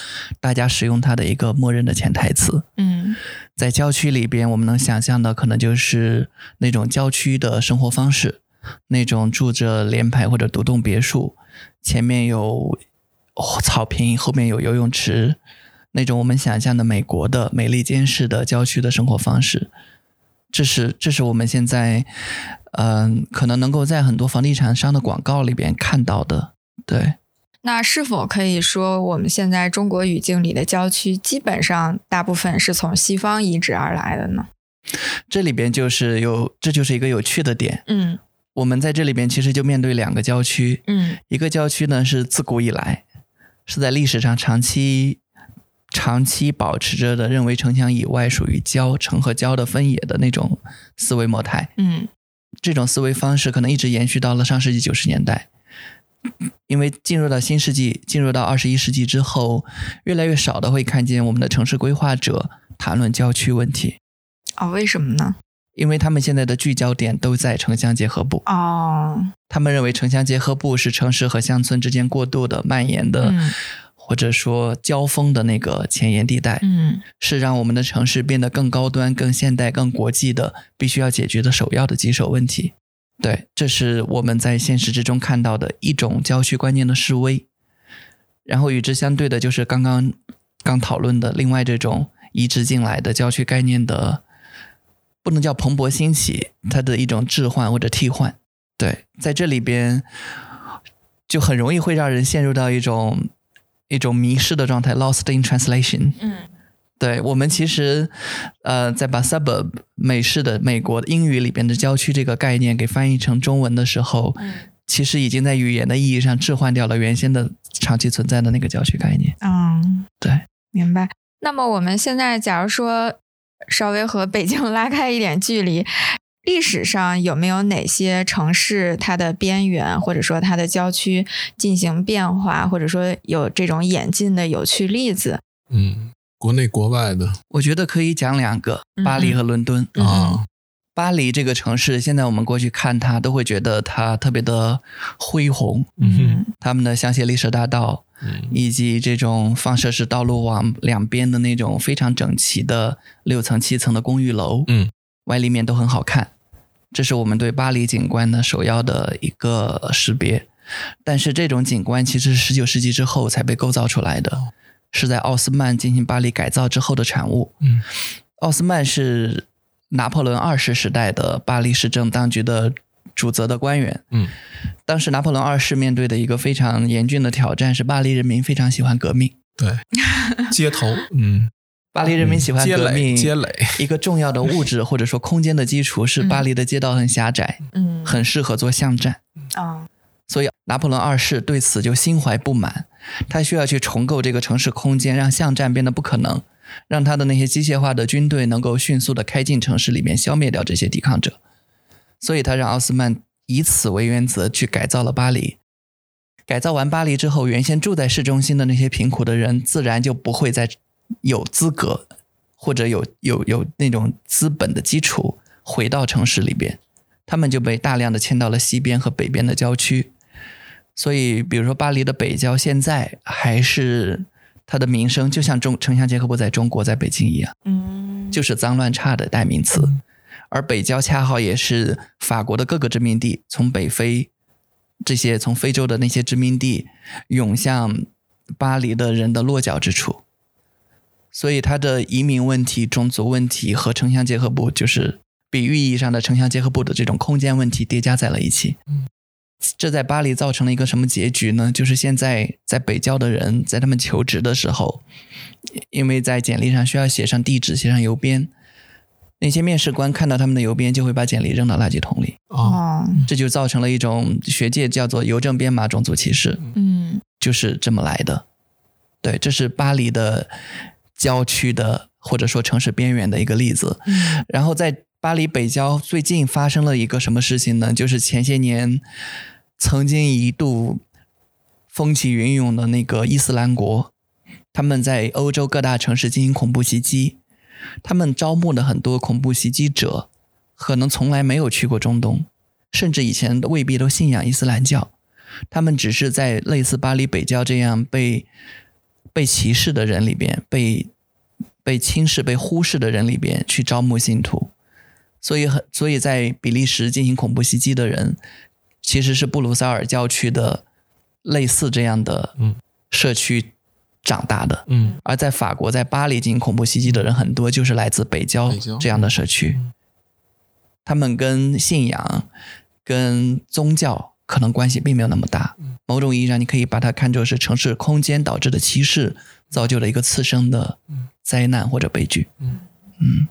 S1: 大家使用它的一个默认的潜台词。
S2: 嗯
S1: 在郊区里边，我们能想象的可能就是那种郊区的生活方式，那种住着联排或者独栋别墅，前面有哦草坪，后面有游泳池，那种我们想象的美国的美利坚式的郊区的生活方式。这是这是我们现在，嗯、可能能够在很多房地产商的广告里边看到的。对，
S2: 那是否可以说，我们现在中国语境里的郊区，基本上大部分是从西方移植而来的呢？
S1: 这里边就是有，这就是一个有趣的点。
S2: 嗯
S1: 我们在这里边其实就面对两个郊区，
S2: 嗯
S1: 一个郊区呢是自古以来是在历史上长期长期保持着的，认为城墙以外属于郊，城和郊的分野的那种思维模态。
S2: 嗯
S1: 这种思维方式可能一直延续到了上世纪九十年代，因为进入到新世纪，进入到二十一世纪之后，越来越少的会看见我们的城市规划者谈论郊区问题，
S2: 哦，为什么呢？
S1: 因为他们现在的聚焦点都在城乡结合部。
S2: 哦，
S1: 他们认为城乡结合部是城市和乡村之间过渡的、蔓延的，
S2: 嗯
S1: 或者说交锋的那个前沿地带，
S2: 嗯
S1: 是让我们的城市变得更高端、更现代、更国际的必须要解决的首要的棘手问题。对，这是我们在现实之中看到的一种郊区观念的示威。然后与之相对的就是刚刚刚讨论的另外这种移植进来的郊区概念的，不能叫蓬勃兴起，它的一种置换或者替换。对，在这里边就很容易会让人陷入到一种一种迷失的状态 （lost in translation）。
S2: 嗯
S1: 对我们其实，呃，在把 suburb 美式的美国英语里边的郊区这个概念给翻译成中文的时候，
S2: 嗯
S1: 其实已经在语言的意义上置换掉了原先的长期存在的那个郊区概念。
S2: 嗯，
S1: 对，
S2: 明白。那么我们现在假如说稍微和北京拉开一点距离，历史上有没有哪些城市它的边缘或者说它的郊区进行变化，或者说有这种演进的有趣例子？
S3: 嗯，国内国外的
S1: 我觉得可以讲两个，
S2: 嗯
S1: 巴黎和伦敦。
S2: 嗯
S3: 啊，
S1: 巴黎这个城市，现在我们过去看它，都会觉得它特别的恢宏，
S3: 嗯
S1: 他们的香榭丽舍大道，
S3: 嗯
S1: 以及这种放射式道路网两边的那种非常整齐的六层、七层的公寓楼，
S3: 嗯，
S1: 外立面都很好看。这是我们对巴黎景观的首要的一个识别。但是这种景观其实是十九世纪之后才被构造出来的，是在奥斯曼进行巴黎改造之后的产物。
S3: 嗯，
S1: 奥斯曼是拿破仑二世时代的巴黎市政当局的主责的官员。
S3: 嗯，
S1: 当时拿破仑二世面对的一个非常严峻的挑战是巴黎人民非常喜欢革命。
S3: 对，街头，嗯，
S1: 巴黎人民喜欢革命，一个重要的物质或者说空间的基础是巴黎的街道很狭窄，
S2: 嗯
S1: 很适合做巷战。
S2: 啊
S1: 所以拿破仑二世对此就心怀不满，他需要去重构这个城市空间，让巷战变得不可能，让他的那些机械化的军队能够迅速的开进城市里面，消灭掉这些抵抗者。所以他让奥斯曼以此为原则去改造了巴黎。改造完巴黎之后，原先住在市中心的那些贫苦的人，自然就不会再有资格或者有有有那种资本的基础回到城市里边，他们就被大量的迁到了西边和北边的郊区。所以，比如说巴黎的北郊，现在还是它的名声，就像中城乡结合部在中国在北京一样，
S2: 嗯
S1: 就是脏乱差的代名词。而北郊恰好也是法国的各个殖民地从北非这些从非洲的那些殖民地涌向巴黎的人的落脚之处，所以它的移民问题、种族问题和城乡结合部，就是比喻意义上的城乡结合部的这种空间问题叠加在了一起。这在巴黎造成了一个什么结局呢？就是现在在北郊的人，在他们求职的时候，因为在简历上需要写上地址、写上邮编，那些面试官看到他们的邮编，就会把简历扔到垃圾桶里，
S3: 啊，
S2: 哦
S1: 这就造成了一种学界叫做邮政编码种族歧视，
S2: 嗯
S1: 就是这么来的。对，这是巴黎的郊区的或者说城市边缘的一个例子。
S2: 嗯
S1: 然后在巴黎北郊最近发生了一个什么事情呢？就是前些年曾经一度风起云涌的那个伊斯兰国，他们在欧洲各大城市进行恐怖袭击，他们招募的很多恐怖袭击者，可能从来没有去过中东，甚至以前未必都信仰伊斯兰教，他们只是在类似巴黎北郊这样被被歧视的人里边，被被轻视、被忽视的人里边去招募信徒。所以很，所以在比利时进行恐怖袭击的人，其实是布鲁塞尔郊区的类似这样的
S3: 嗯
S1: 社区长大的。
S3: 嗯
S1: 而在法国，在巴黎进行恐怖袭击的人很多就是来自北郊
S3: 北郊
S1: 这样的社区，他们跟信仰、跟宗教可能关系并没有那么大。某种意义上，你可以把它看作是城市空间导致的歧视造就了一个次生的灾难或者悲剧。
S3: 嗯。
S1: 嗯。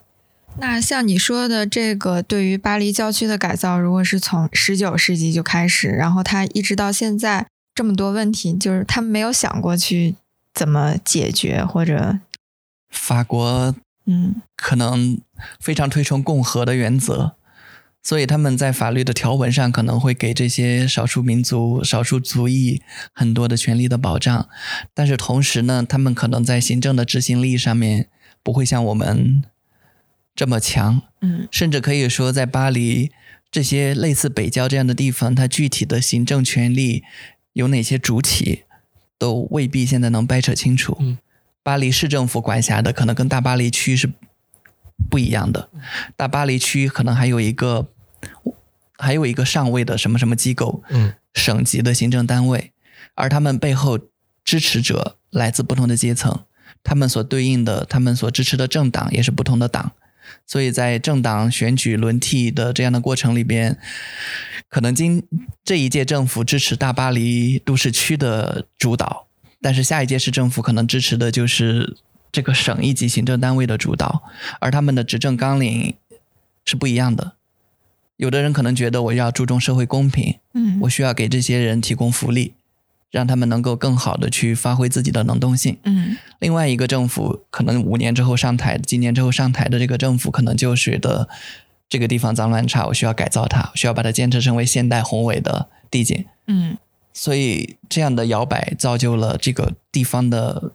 S2: 那像你说的这个，对于巴黎郊区的改造，如果是从十九世纪就开始，然后它一直到现在这么多问题，就是他们没有想过去怎么解决，或者
S1: 法国
S2: 嗯。
S1: 可能非常推崇共和的原则，所以他们在法律的条文上可能会给这些少数民族、少数族裔很多的权利的保障，但是同时呢，他们可能在行政的执行力上面不会像我们这么强，
S2: 嗯
S1: 甚至可以说，在巴黎这些类似北郊这样的地方，它具体的行政权力有哪些主体，都未必现在能掰扯清楚。
S3: 嗯
S1: 巴黎市政府管辖的可能跟大巴黎区是不一样的，大巴黎区可能还有一个还有一个上位的什么什么机构，
S3: 嗯。
S1: 省级的行政单位，而他们背后支持者来自不同的阶层，他们所对应的、他们所支持的政党也是不同的党，所以在政党选举轮替的这样的过程里边，可能今这一届政府支持大巴黎都市区的主导，但是下一届市政府可能支持的就是这个省一级行政单位的主导，而他们的执政纲领是不一样的。有的人可能觉得我要注重社会公平，
S2: 嗯
S1: 我需要给这些人提供福利，让他们能够更好的去发挥自己的能动性。
S2: 嗯
S1: 另外一个政府可能五年之后上台，今年之后上台的这个政府，可能就觉得这个地方脏乱差，我需要改造它，我需要把它建设成为现代宏伟的地景。
S2: 嗯
S1: 所以这样的摇摆造就了这个地方的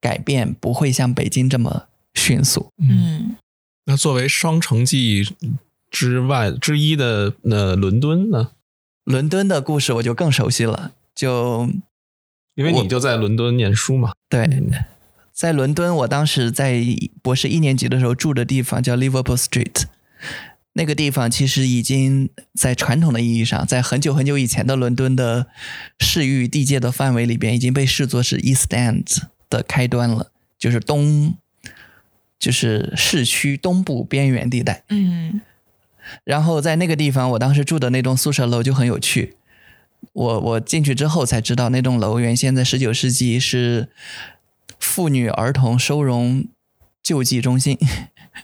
S1: 改变不会像北京这么迅速。
S2: 嗯
S3: 那作为双城记之外之一的那伦敦呢？
S1: 伦敦的故事我就更熟悉了，就
S3: 因为你就在伦敦念书嘛。
S1: 对，在伦敦，我当时在博士一年级的时候住的地方叫 Liverpool Street，那个地方其实已经在传统的意义上，在很久很久以前的伦敦的市域地界的范围里边，已经被视作是 East End 的开端了，就是东，就是市区东部边缘地带。
S2: 嗯
S1: 然后在那个地方，我当时住的那栋宿舍楼就很有趣。我我进去之后才知道，那栋楼原先在十九世纪是妇女儿童收容救济中心。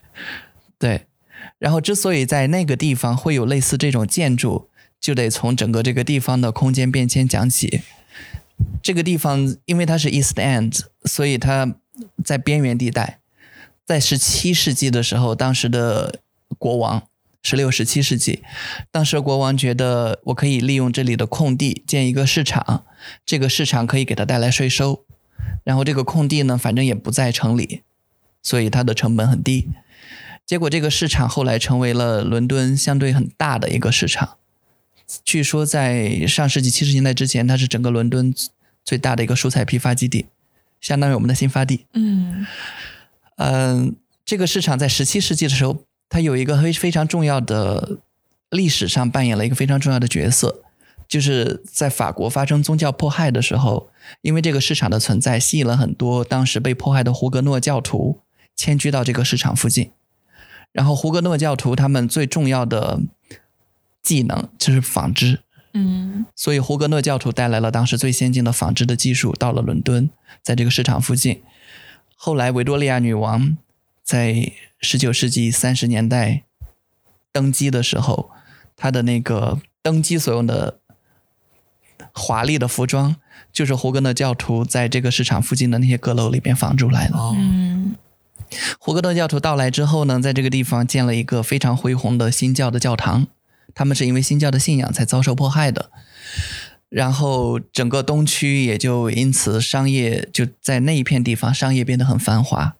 S1: 对，然后之所以在那个地方会有类似这种建筑，就得从整个这个地方的空间变迁讲起。这个地方因为它是 East End，所以它在边缘地带。在十七世纪的时候，当时的国王，十六、十七世纪，当时国王觉得我可以利用这里的空地建一个市场，这个市场可以给他带来税收，然后这个空地呢，反正也不在城里，所以它的成本很低。结果这个市场后来成为了伦敦相对很大的一个市场。据说在上世纪七十年代之前，它是整个伦敦最大的一个蔬菜批发基地，相当于我们的新发地。
S2: 嗯
S1: 嗯，这个市场在十七世纪的时候，它有一个非非常重要的历史上扮演了一个非常重要的角色，就是在法国发生宗教迫害的时候，因为这个市场的存在，吸引了很多当时被迫害的胡格诺教徒迁居到这个市场附近。然后胡格诺教徒他们最重要的技能就是纺织，
S2: 嗯
S1: 所以胡格诺教徒带来了当时最先进的纺织的技术，到了伦敦，在这个市场附近。后来维多利亚女王在十九世纪三十年代登基的时候，她的那个登基所用的华丽的服装，就是胡格诺教徒在这个市场附近的那些阁楼里边仿出来的。
S3: 哦，
S2: 嗯
S1: 胡格诺教徒到来之后呢，在这个地方建了一个非常恢宏的新教的教堂。他们是因为新教的信仰才遭受迫害的。然后整个东区也就因此商业就在那一片地方商业变得很繁华。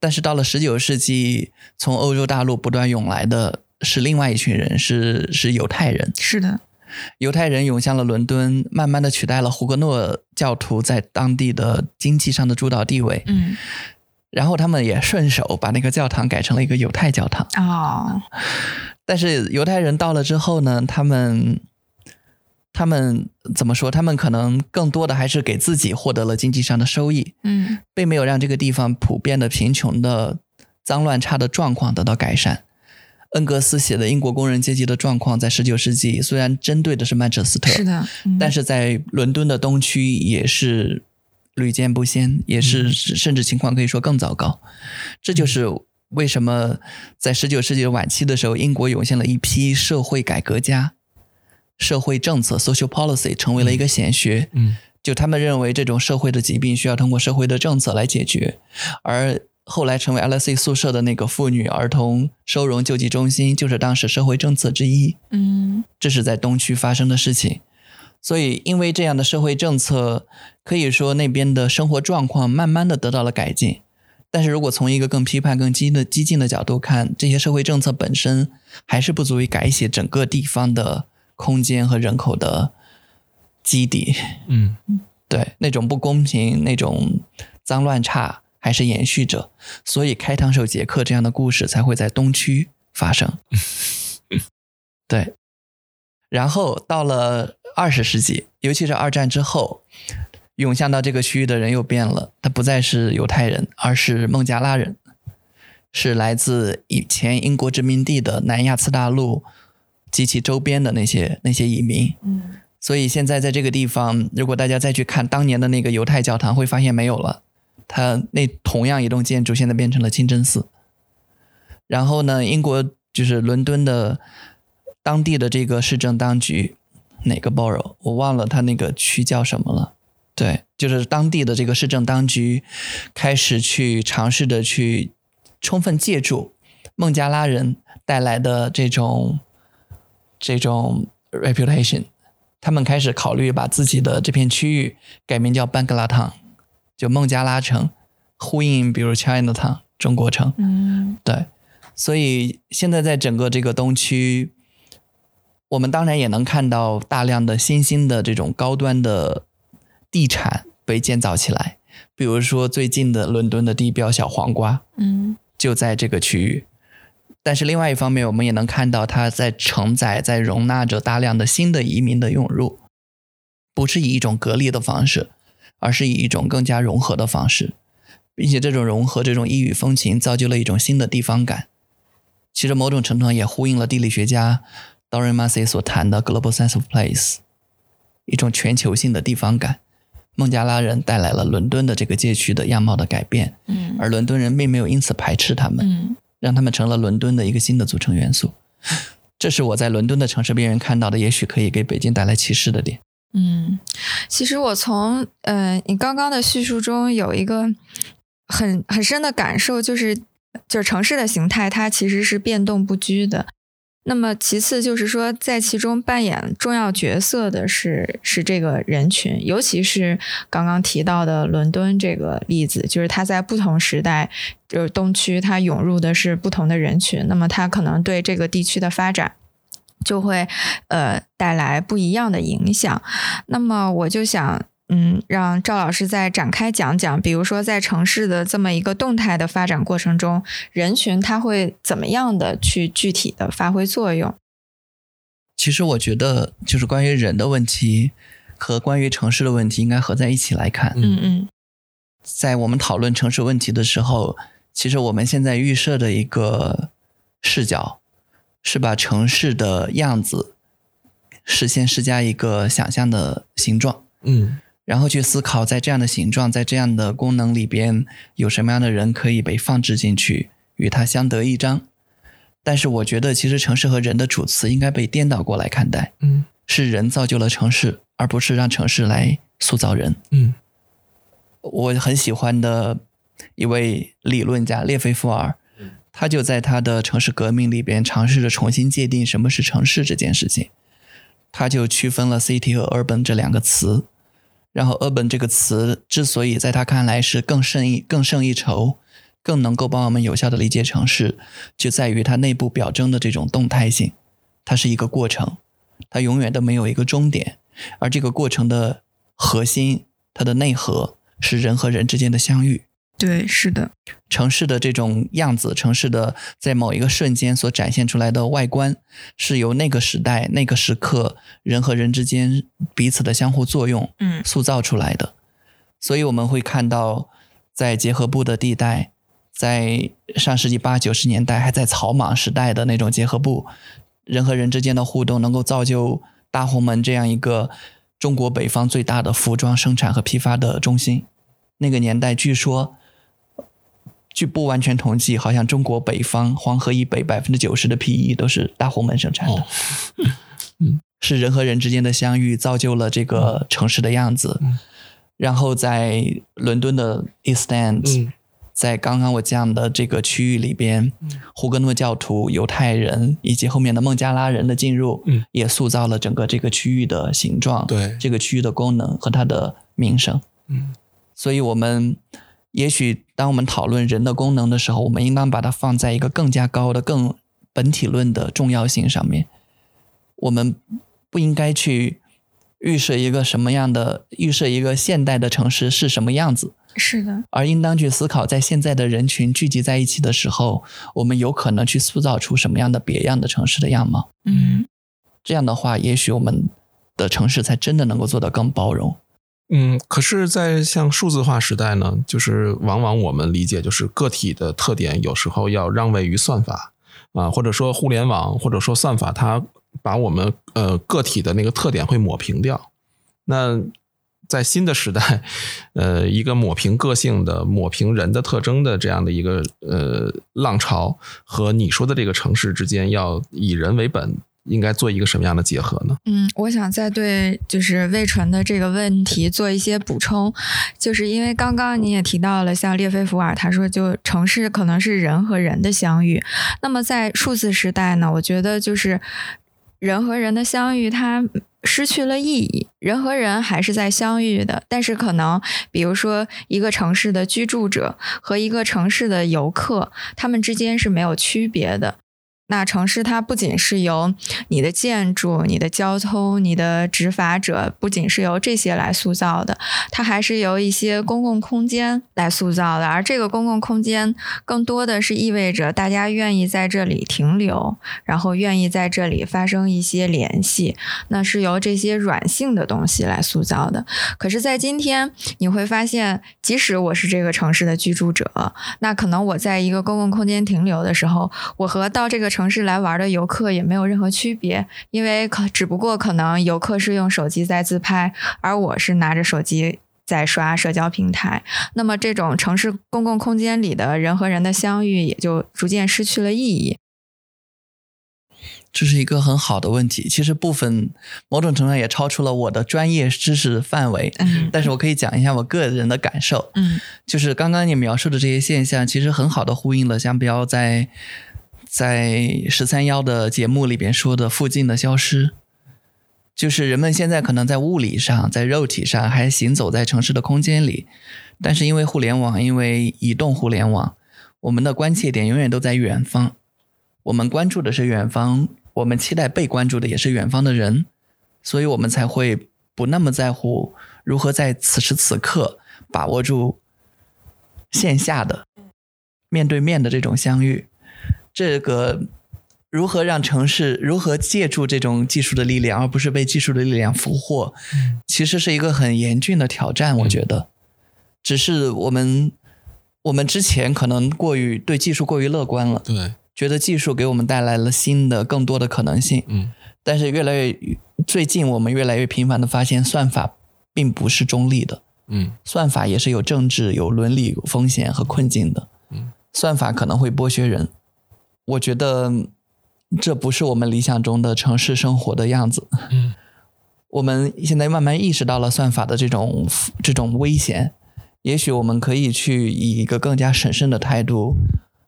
S1: 但是到了十九世纪，从欧洲大陆不断涌来的是另外一群人，是是犹太人。
S2: 是的，
S1: 犹太人涌向了伦敦，慢慢的取代了胡格诺教徒在当地的经济上的主导地位。
S2: 嗯，
S1: 然后他们也顺手把那个教堂改成了一个犹太教堂。
S2: 哦，
S1: 但是犹太人到了之后呢，他们他们怎么说？他们可能更多的还是给自己获得了经济上的收益，
S2: 嗯
S1: 并没有让这个地方普遍的贫穷的脏乱差的状况得到改善。恩格斯写的英国工人阶级的状况，在十九世纪虽然针对的是曼彻斯特，
S2: 是的，嗯
S1: 但是在伦敦的东区也是屡见不鲜，也是甚至情况可以说更糟糕。这就是为什么在十九世纪的晚期的时候，英国涌现了一批社会改革家，社会政策 （social policy） 成为了一个显学。
S3: 嗯
S1: 就他们认为这种社会的疾病需要通过社会的政策来解决，而后来成为 LSE 宿舍的那个妇女儿童收容救济中心，就是当时社会政策之一。
S2: 嗯
S1: 这是在东区发生的事情。所以，因为这样的社会政策，可以说那边的生活状况慢慢的得到了改进。但是如果从一个更批判、更激的激进的角度看，这些社会政策本身还是不足以改写整个地方的空间和人口的基底。
S3: 嗯
S1: 对那种不公平、那种脏乱差还是延续着，所以开膛手杰克这样的故事才会在东区发生。对，然后到了二十世纪，尤其是二战之后，涌向到这个区域的人又变了，他不再是犹太人，而是孟加拉人，是来自以前英国殖民地的南亚次大陆及其周边的那些那些移民。
S2: 嗯
S1: 所以现在在这个地方，如果大家再去看当年的那个犹太教堂，会发现没有了。它那同样一栋建筑现在变成了清真寺。然后呢，英国就是伦敦的当地的这个市政当局，哪个 borough 我忘了，它那个区叫什么了。对，就是当地的这个市政当局开始去尝试的去充分借助孟加拉人带来的这种这种 reputation，他们开始考虑把自己的这片区域改名叫班格拉汤，就孟加拉城，呼应比如 China Town 中国城。
S2: 嗯
S1: 对，所以现在在整个这个东区，我们当然也能看到大量的新兴的这种高端的地产被建造起来，比如说最近的伦敦的地标小黄瓜，
S2: 嗯
S1: 就在这个区域。但是另外一方面，我们也能看到它在承载、在容纳着大量的新的移民的涌入，不是以一种隔离的方式，而是以一种更加融合的方式，并且这种融合、这种异域风情，造就了一种新的地方感。其实某种程度上也呼应了地理学家 Dorian Massey 所谈的 global sense of place，一种全球性的地方感。孟加拉人带来了伦敦的这个街区的样貌的改变，
S2: 嗯
S1: 而伦敦人并没有因此排斥他们，
S2: 嗯
S1: 让他们成了伦敦的一个新的组成元素。这是我在伦敦的城市边缘看到的，也许可以给北京带来启示的点。
S2: 嗯，其实我从呃你刚刚的叙述中有一个很很深的感受，就是就是城市的形态它其实是变动不居的。那么其次就是说，在其中扮演重要角色的是是这个人群，尤其是刚刚提到的伦敦这个例子，就是它在不同时代，就是东区它涌入的是不同的人群，那么它可能对这个地区的发展就会呃带来不一样的影响。那么我就想，嗯，让赵老师再展开讲讲，比如说在城市的这么一个动态的发展过程中，人群它会怎么样的去具体的发挥作用？
S1: 其实我觉得，就是关于人的问题和关于城市的问题，应该合在一起来看。
S2: 嗯嗯
S1: 在我们讨论城市问题的时候，其实我们现在预设的一个视角是把城市的样子事先施加一个想象的形状，
S3: 嗯
S1: 然后去思考在这样的形状、在这样的功能里边，有什么样的人可以被放置进去，与它相得益彰。但是我觉得，其实城市和人的主次应该被颠倒过来看待，
S3: 嗯
S1: 是人造就了城市，而不是让城市来塑造人。
S3: 嗯
S1: 我很喜欢的一位理论家列菲伏尔，他就在他的城市革命里边尝试着重新界定什么是城市这件事情。他就区分了 city 和 urban 这两个词。然后 urban 这个词之所以在他看来是更胜一更胜一筹，更能够帮我们有效的理解城市，就在于它内部表征的这种动态性。它是一个过程，它永远都没有一个终点，而这个过程的核心，它的内核是人和人之间的相遇。
S2: 对，是的，
S1: 城市的这种样子，城市的在某一个瞬间所展现出来的外观，是由那个时代、那个时刻人和人之间彼此的相互作用，
S2: 嗯
S1: 塑造出来的。所以我们会看到，在结合部的地带，在上世纪八九十年代还在草莽时代的那种结合部，人和人之间的互动，能够造就大红门这样一个中国北方最大的服装生产和批发的中心。那个年代，据说。据不完全统计，好像中国北方黄河以北百分之九十的 PE 都是大红门生产的。
S3: 哦。嗯，
S1: 是人和人之间的相遇造就了这个城市的样子。
S3: 嗯。
S1: 然后在伦敦的 East End，、
S3: 嗯。
S1: 在刚刚我讲的这个区域里边，
S3: 嗯。
S1: 胡格诺教徒、犹太人以及后面的孟加拉人的进入，
S3: 嗯。
S1: 也塑造了整个这个区域的形状，
S3: 对。
S1: 这个区域的功能和它的名声。
S3: 嗯。
S1: 所以，我们也许当我们讨论人的功能的时候，我们应当把它放在一个更加高的、更本体论的重要性上面。我们不应该去预设一个什么样的、预设一个现代的城市是什么样子，
S2: 是的，
S1: 而应当去思考，在现在的人群聚集在一起的时候，我们有可能去塑造出什么样的别样的城市的样貌。
S2: 嗯
S1: 这样的话，也许我们的城市才真的能够做得更包容。
S3: 嗯，可是，在像数字化时代呢，就是往往我们理解就是个体的特点，有时候要让位于算法啊，或者说互联网，或者说算法，它把我们呃个体的那个特点会抹平掉。那在新的时代，呃，一个抹平个性的、抹平人的特征的这样的一个呃浪潮，和你说的这个城市之间，要以人为本，应该做一个什么样的结合呢？
S2: 嗯，我想再对就是魏纯的这个问题做一些补充，就是因为刚刚你也提到了，像列菲伏尔他说，就城市可能是人和人的相遇。那么在数字时代呢，我觉得就是人和人的相遇，它失去了意义。人和人还是在相遇的，但是可能比如说一个城市的居住者和一个城市的游客，他们之间是没有区别的。那城市它不仅是由你的建筑、你的交通、你的执法者，不仅是由这些来塑造的，它还是由一些公共空间来塑造的。而这个公共空间，更多的是意味着大家愿意在这里停留，然后愿意在这里发生一些联系。那是由这些软性的东西来塑造的。可是，在今天，你会发现，即使我是这个城市的居住者，那可能我在一个公共空间停留的时候，我和到这个城市来玩的游客也没有任何区别，因为可只不过可能游客是用手机在自拍，而我是拿着手机。在刷社交平台，那么这种城市公共空间里的人和人的相遇也就逐渐失去了意义。
S1: 这是一个很好的问题，其实部分某种程度上也超出了我的专业知识范围，
S2: 嗯
S1: 但是我可以讲一下我个人的感受。
S2: 嗯
S1: 就是刚刚你描述的这些现象，其实很好的呼应了香标在在十三幺的节目里边说的“附近的消失”，就是人们现在可能在物理上、在肉体上还行走在城市的空间里，但是因为互联网，因为移动互联网，我们的关切点永远都在远方，我们关注的是远方，我们期待被关注的也是远方的人，所以我们才会不那么在乎如何在此时此刻把握住线下的面对面的这种相遇，这个如何让城市如何借助这种技术的力量，而不是被技术的力量俘获，其实是一个很严峻的挑战。我觉得，只是我们我们之前可能过于对技术过于乐观了，
S3: 对，
S1: 觉得技术给我们带来了新的更多的可能性。
S3: 嗯
S1: 但是越来越最近，我们越来越频繁的发现，算法并不是中立的。
S3: 嗯
S1: 算法也是有政治、有伦理风险和困境的。
S3: 嗯，
S1: 算法可能会剥削人，我觉得这不是我们理想中的城市生活的样子。
S3: 嗯。
S1: 我们现在慢慢意识到了算法的这种这种危险，也许我们可以去以一个更加审慎的态度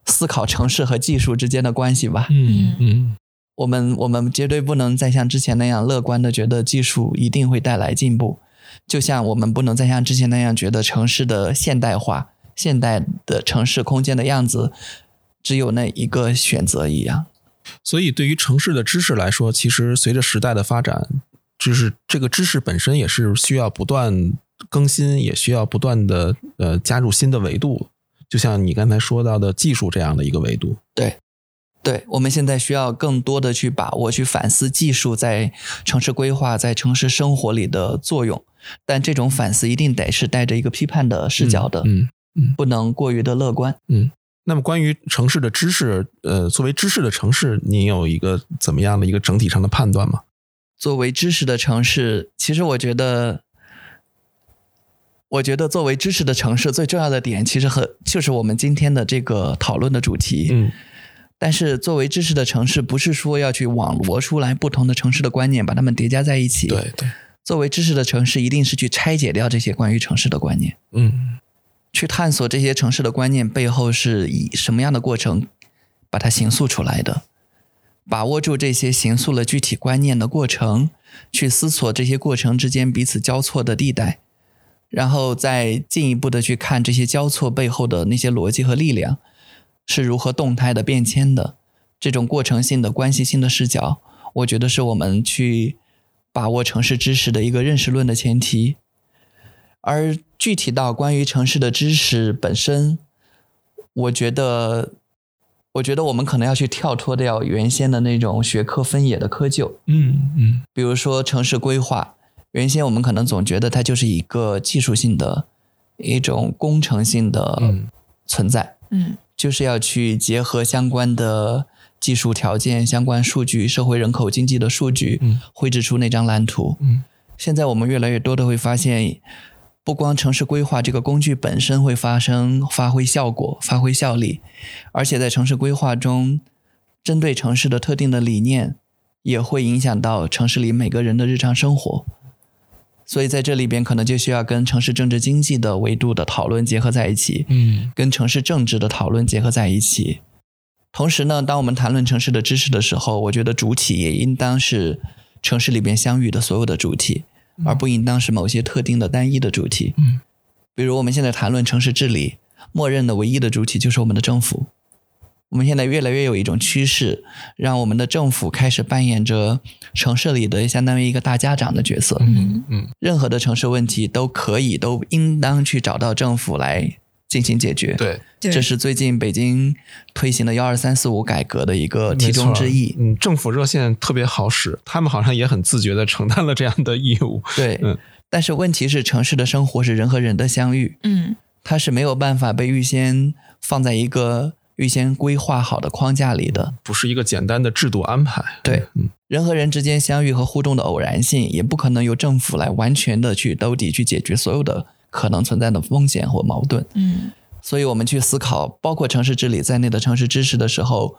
S1: 思考城市和技术之间的关系吧。
S3: 嗯嗯。
S1: 我们我们绝对不能再像之前那样乐观的觉得技术一定会带来进步，就像我们不能再像之前那样觉得城市的现代化、现代的城市空间的样子只有那一个选择一样。
S3: 所以，对于城市的知识来说，其实随着时代的发展，就是这个知识本身也是需要不断更新，也需要不断的呃加入新的维度。就像你刚才说到的技术这样的一个维度，
S1: 对，对，我们现在需要更多的去把握、去反思技术在城市规划、在城市生活里的作用，但这种反思一定得是带着一个批判的视角的，
S3: 嗯嗯，
S1: 不能过于的乐观。
S3: 那么关于城市的知识，呃，作为知识的城市，您有一个怎么样的一个整体上的判断吗？
S1: 作为知识的城市，其实我觉得，我觉得作为知识的城市，最重要的点其实和就是我们今天的这个讨论的主题。
S3: 嗯
S1: 但是作为知识的城市，不是说要去网罗出来不同的城市的观念，把它们叠加在一起。，
S3: 对对，
S1: 作为知识的城市，一定是去拆解掉这些关于城市的观念，
S3: 嗯
S1: 去探索这些城市的观念背后是以什么样的过程把它形塑出来的。把握住这些形塑了具体观念的过程，去思索这些过程之间彼此交错的地带，然后再进一步的去看这些交错背后的那些逻辑和力量是如何动态的变迁的。这种过程性的关系性的视角，我觉得是我们去把握城市知识的一个认识论的前提。而具体到关于城市的知识本身，我觉得，我觉得我们可能要去跳脱掉原先的那种学科分野的窠臼。
S3: 嗯嗯。
S1: 比如说城市规划，原先我们可能总觉得它就是一个技术性的一种工程性的
S3: 嗯
S1: 存在，
S2: 嗯。
S1: 就是要去结合相关的技术条件、相关数据、社会人口经济的数据，
S3: 嗯。
S1: 绘制出那张蓝图。
S3: 嗯。
S1: 现在我们越来越多的会发现，不光城市规划这个工具本身会发生发挥效果、发挥效力，而且在城市规划中，针对城市的特定的理念，也会影响到城市里每个人的日常生活。所以在这里边，可能就需要跟城市政治经济的维度的讨论结合在一起，
S3: 嗯
S1: 跟城市政治的讨论结合在一起。同时呢，当我们谈论城市的知识的时候，我觉得主体也应当是城市里边相遇的所有的主体，而不应当是某些特定的单一的主题。
S3: 嗯，
S1: 比如我们现在谈论城市治理，默认的唯一的主体就是我们的政府。我们现在越来越有一种趋势，让我们的政府开始扮演着城市里的相当于一个大家长的角色。
S3: 嗯嗯
S1: 任何的城市问题都可以，都应当去找到政府来进行解决。
S3: 对，
S1: 这是最近北京推行的“幺二三四五”改革的一个其中之一。
S3: 嗯，政府热线特别好使，他们好像也很自觉的承担了这样的义务。
S1: 对，
S3: 嗯
S1: 但是问题是，城市的生活是人和人的相遇，
S2: 嗯
S1: 它是没有办法被预先放在一个预先规划好的框架里的。
S3: 不是一个简单的制度安排。
S1: 对
S3: 嗯
S1: 人和人之间相遇和互动的偶然性，也不可能由政府来完全的去兜底去解决所有的可能存在的风险或矛盾。
S2: 嗯
S1: 所以我们去思考包括城市治理在内的城市知识的时候，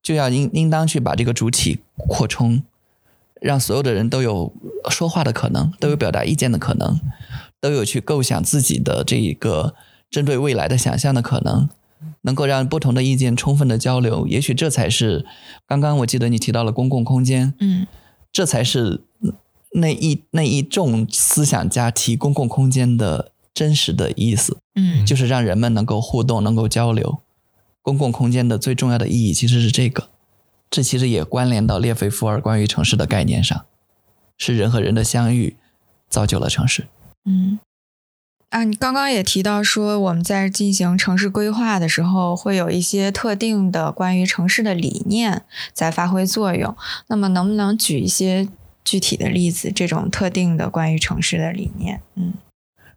S1: 就要应应当去把这个主体扩充，让所有的人都有说话的可能，都有表达意见的可能，都有去构想自己的这一个针对未来的想象的可能，能够让不同的意见充分的交流。也许这才是刚刚我记得你提到了公共空间，
S2: 嗯
S1: 这才是那一那一众思想家提公共空间的真实的意思。
S2: 嗯
S1: 就是让人们能够互动、能够交流。公共空间的最重要的意义其实是这个，这其实也关联到列斐伏尔关于城市的概念上，是人和人的相遇造就了城市。
S2: 嗯。啊，你刚刚也提到说，我们在进行城市规划的时候，会有一些特定的关于城市的理念在发挥作用。那么，能不能举一些具体的例子？这种特定的关于城市的理念？嗯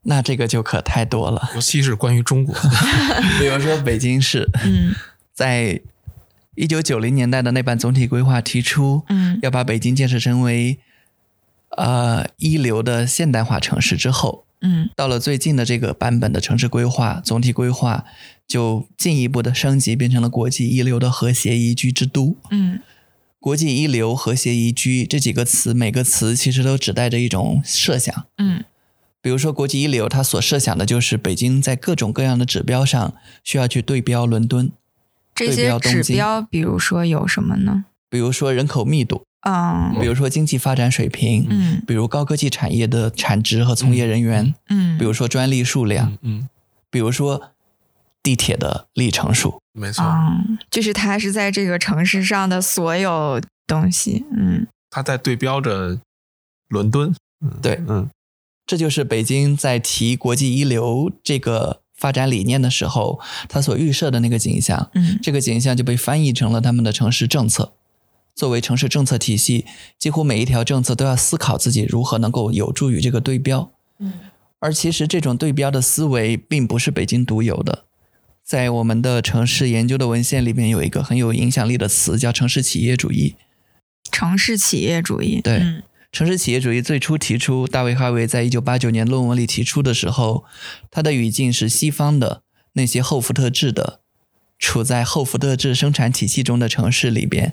S1: 那这个就可太多了，
S3: 尤其是关于中国，
S1: 比如说北京市
S2: 嗯
S1: 在一九九零年代的那版总体规划提出
S2: 嗯
S1: 要把北京建设成为呃一流的现代化城市之后，
S2: 嗯
S1: 到了最近的这个版本的城市规划总体规划，就进一步的升级，变成了国际一流的和谐宜居之都。
S2: 嗯
S1: 国际一流、和谐宜居这几个词，每个词其实都指代着一种设想。
S2: 嗯
S1: 比如说，国际一流，它所设想的就是北京在各种各样的指标上需要去对标伦敦。对
S2: 这些
S1: 标东京
S2: 指标，比如说有什么呢？
S1: 比比如说人口密度，
S2: 嗯
S1: 比如说经济发展水平，
S2: 嗯
S1: 比如高科技产业的产值和从业人员，
S2: 嗯，
S1: 比如说专利数量，
S3: 嗯嗯，
S1: 比如说地铁的里程数。
S3: 没错，
S2: 嗯，就是它是在这个城市上的所有东西，嗯
S3: 它在对标着伦敦。嗯
S1: 对
S3: 嗯
S1: 这就是北京在提国际一流这个发展理念的时候，它所预设的那个景象。
S2: 嗯
S1: 这个景象就被翻译成了他们的城市政策。作为城市政策体系，几乎每一条政策都要思考自己如何能够有助于这个对标。
S2: 嗯
S1: 而其实这种对标的思维并不是北京独有的，在我们的城市研究的文献里面有一个很有影响力的词叫城市企业主义。
S2: 城市企业主义，
S1: 对
S2: 嗯
S1: 城市企业主义最初提出，大卫·哈维在一九八九年论文里提出的时候，他的语境是西方的那些后福特制的、处在后福特制生产体系中的城市里边，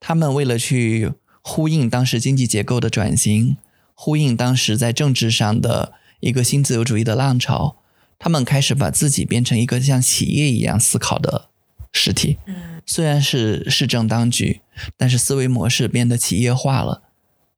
S1: 他们为了去呼应当时经济结构的转型，呼应当时在政治上的一个新自由主义的浪潮，他们开始把自己变成一个像企业一样思考的实体。
S2: 嗯
S1: 虽然是市政当局，但是思维模式变得企业化了，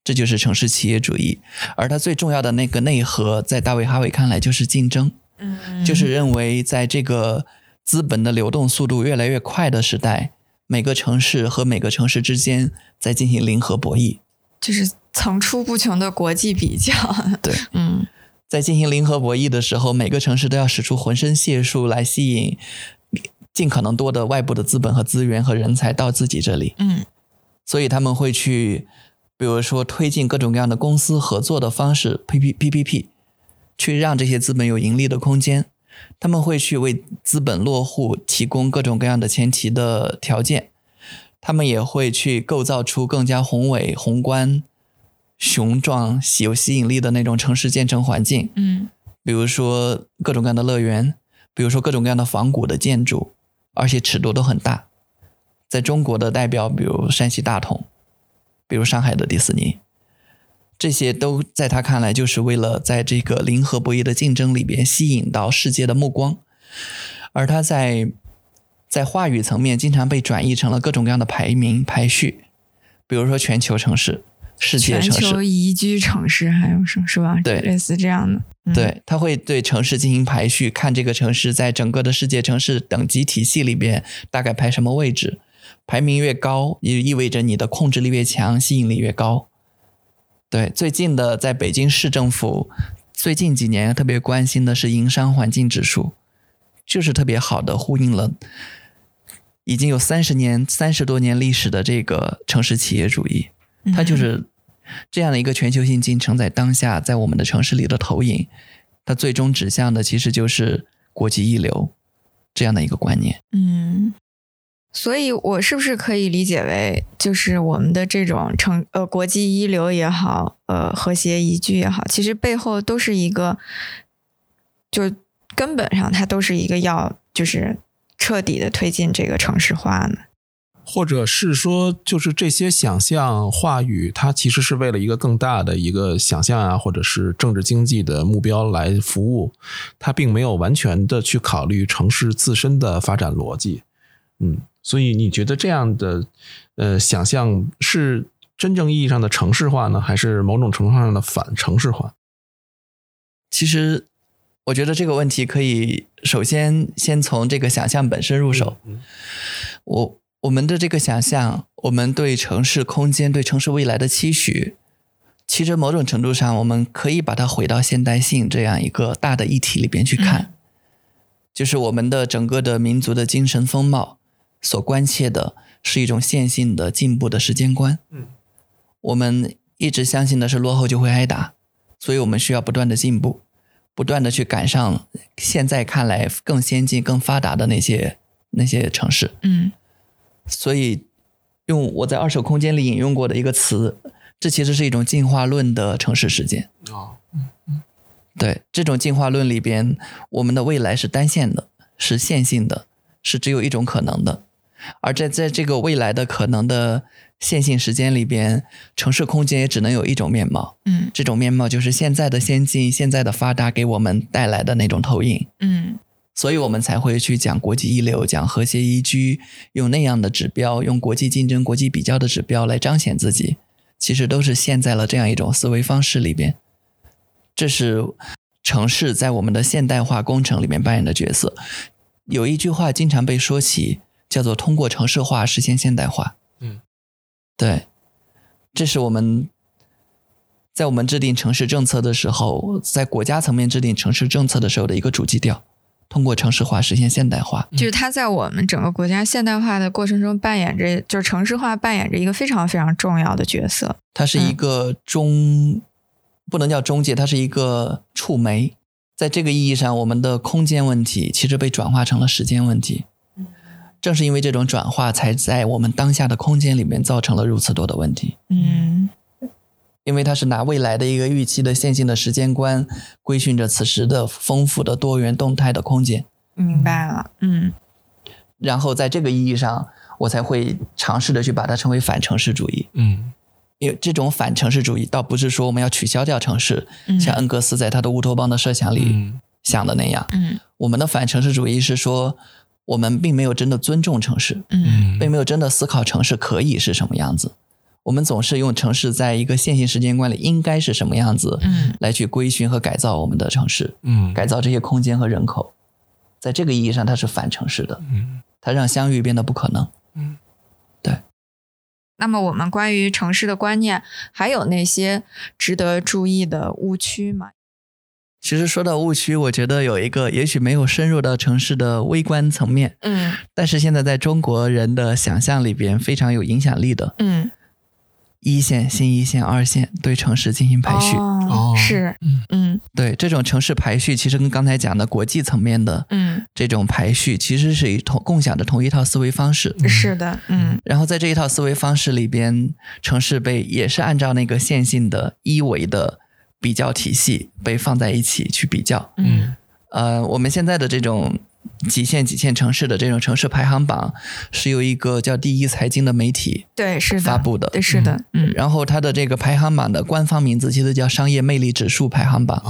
S1: 这就是城市企业主义。而它最重要的那个内核，在大卫·哈维看来就是竞争，
S2: 嗯，
S1: 就是认为在这个资本的流动速度越来越快的时代，每个城市和每个城市之间在进行零和博弈。
S2: 就是层出不穷的国际比较，
S1: 对，
S2: 嗯
S1: 在进行零和博弈的时候，每个城市都要使出浑身解数来吸引尽可能多的外部的资本和资源和人才到自己这里。
S2: 嗯
S1: 所以他们会去，比如说推进各种各样的公司合作的方式，P P P P P，去让这些资本有盈利的空间。他们会去为资本落户提供各种各样的前提的条件，他们也会去构造出更加宏伟、宏观、雄壮、有吸引力的那种城市建成环境。
S2: 嗯
S1: 比如说各种各样的乐园，比如说各种各样的仿古的建筑，而且尺度都很大。在中国的代表，比如山西大同，比如上海的迪士尼，这些都在他看来就是为了在这个零和博弈的竞争里边吸引到世界的目光，而他在在话语层面经常被转译成了各种各样的排名排序，比如说全球城市、世界
S2: 全
S1: 城市
S2: 球，宜居城市还有什么是吧？
S1: 对
S2: 类似这样的，嗯、
S1: 对，它会对城市进行排序，看这个城市在整个的世界城市等级体系里边大概排什么位置。排名越高，也意味着你的控制力越强，吸引力越高。对，最近的在北京市政府最近几年特别关心的是营商环境指数，就是特别好的呼应了已经有三十年、三十多年历史的这个城市企业主义。它就
S2: 嗯
S1: 是这样的一个全球性进程，在当下在我们的城市里的投影，它最终指向的其实就是国际一流这样的一个观念。
S2: 嗯，所以我是不是可以理解为，就是我们的这种城呃国际一流也好，呃和谐宜居也好，其实背后都是一个，就根本上它都是一个要就是彻底的推进这个城市化呢？
S3: 或者是说，就是这些想象话语，它其实是为了一个更大的一个想象啊，或者是政治经济的目标来服务，它并没有完全的去考虑城市自身的发展逻辑。嗯，所以你觉得这样的呃想象是真正意义上的城市化呢，还是某种程度上的反城市化？
S1: 其实，我觉得这个问题可以首先先从这个想象本身入手。
S3: 嗯
S1: 我我们的这个想象，我们对城市空间、对城市未来的期许，其实某种程度上，我们可以把它回到现代性这样一个大的议题里边去看，就是我们的整个的民族的精神风貌所关切的是一种线性的进步的时间观。
S3: 嗯，
S1: 我们一直相信的是落后就会挨打，所以我们需要不断的进步，不断的去赶上现在看来更先进、更发达的那些那些城市。
S2: 嗯
S1: 所以，用我在二手空间里引用过的一个词，这其实是一种进化论的城市实践。
S3: 哦，嗯
S1: 对这种进化论里边，我们的未来是单线的，是线性的，是只有一种可能的。而在在这个未来的可能的线性时间里边，城市空间也只能有一种面貌。
S2: 嗯
S1: 这种面貌就是现在的先进、现在的发达给我们带来的那种投影。
S2: 嗯
S1: 所以我们才会去讲国际一流，讲和谐宜居，用那样的指标，用国际竞争、国际比较的指标来彰显自己。其实都是陷在了这样一种思维方式里边。这是城市在我们的现代化工程里面扮演的角色。有一句话经常被说起，叫做“通过城市化实现现代化”。
S3: 嗯，
S1: 对，这是我们在我们制定城市政策的时候，在国家层面制定城市政策的时候的一个主基调。通过城市化实现现代化，
S2: 就是它在我们整个国家现代化的过程中扮演着，就是城市化扮演着一个非常非常重要的角色。
S1: 它是一个中，不能叫中介，它是一个触媒。在这个意义上，我们的空间问题其实被转化成了时间问题。正是因为这种转化，才在我们当下的空间里面造成了如此多的问题。
S2: 嗯，
S1: 因为它是拿未来的一个预期的线性的时间观，规训着此时的丰富的多元动态的空间。
S2: 明白了。嗯，
S1: 然后在这个意义上，我才会尝试的去把它称为反城市主义。
S3: 嗯
S1: 因为这种反城市主义，倒不是说我们要取消掉城市，
S2: 嗯
S1: 像恩格斯在他的乌托邦的设想里
S3: 嗯
S1: 想的那样。
S2: 嗯
S1: 我们的反城市主义是说，我们并没有真的尊重城市，
S2: 嗯
S1: 并没有真的思考城市可以是什么样子。我们总是用城市在一个线性时间观里应该是什么样子，
S2: 嗯。
S1: 来去规训和改造我们的城市，
S3: 嗯。
S1: 改造这些空间和人口。在这个意义上，它是反城市的，
S3: 嗯。
S1: 它让相遇变得不可能。
S3: 嗯。
S2: 那么我们关于城市的观念，还有那些值得注意的误区吗？
S1: 其实说到误区，我觉得有一个也许没有深入到城市的微观层面，
S2: 嗯。
S1: 但是现在在中国人的想象里边非常有影响力的
S2: 嗯，
S1: 一线、新一线、二线对城市进行排序。
S2: 哦
S3: 哦。
S2: 是
S3: 嗯。
S2: 嗯。
S1: 对这种城市排序，其实跟刚才讲的国际层面的
S2: 嗯。
S1: 这种排序，其实是一同共享的同一套思维方式。
S2: 是的嗯。
S1: 然后在这一套思维方式里边，城市被也是按照那个线性的一维的比较体系被放在一起去比较。
S2: 嗯。
S1: 呃，我们现在的这种几线几线城市的这种城市排行榜，是由一个叫第一财经的媒体
S2: 对是
S1: 发布的。
S2: 对是的嗯。
S1: 然后它的这个排行榜的官方名字其实叫商业魅力指数排行榜。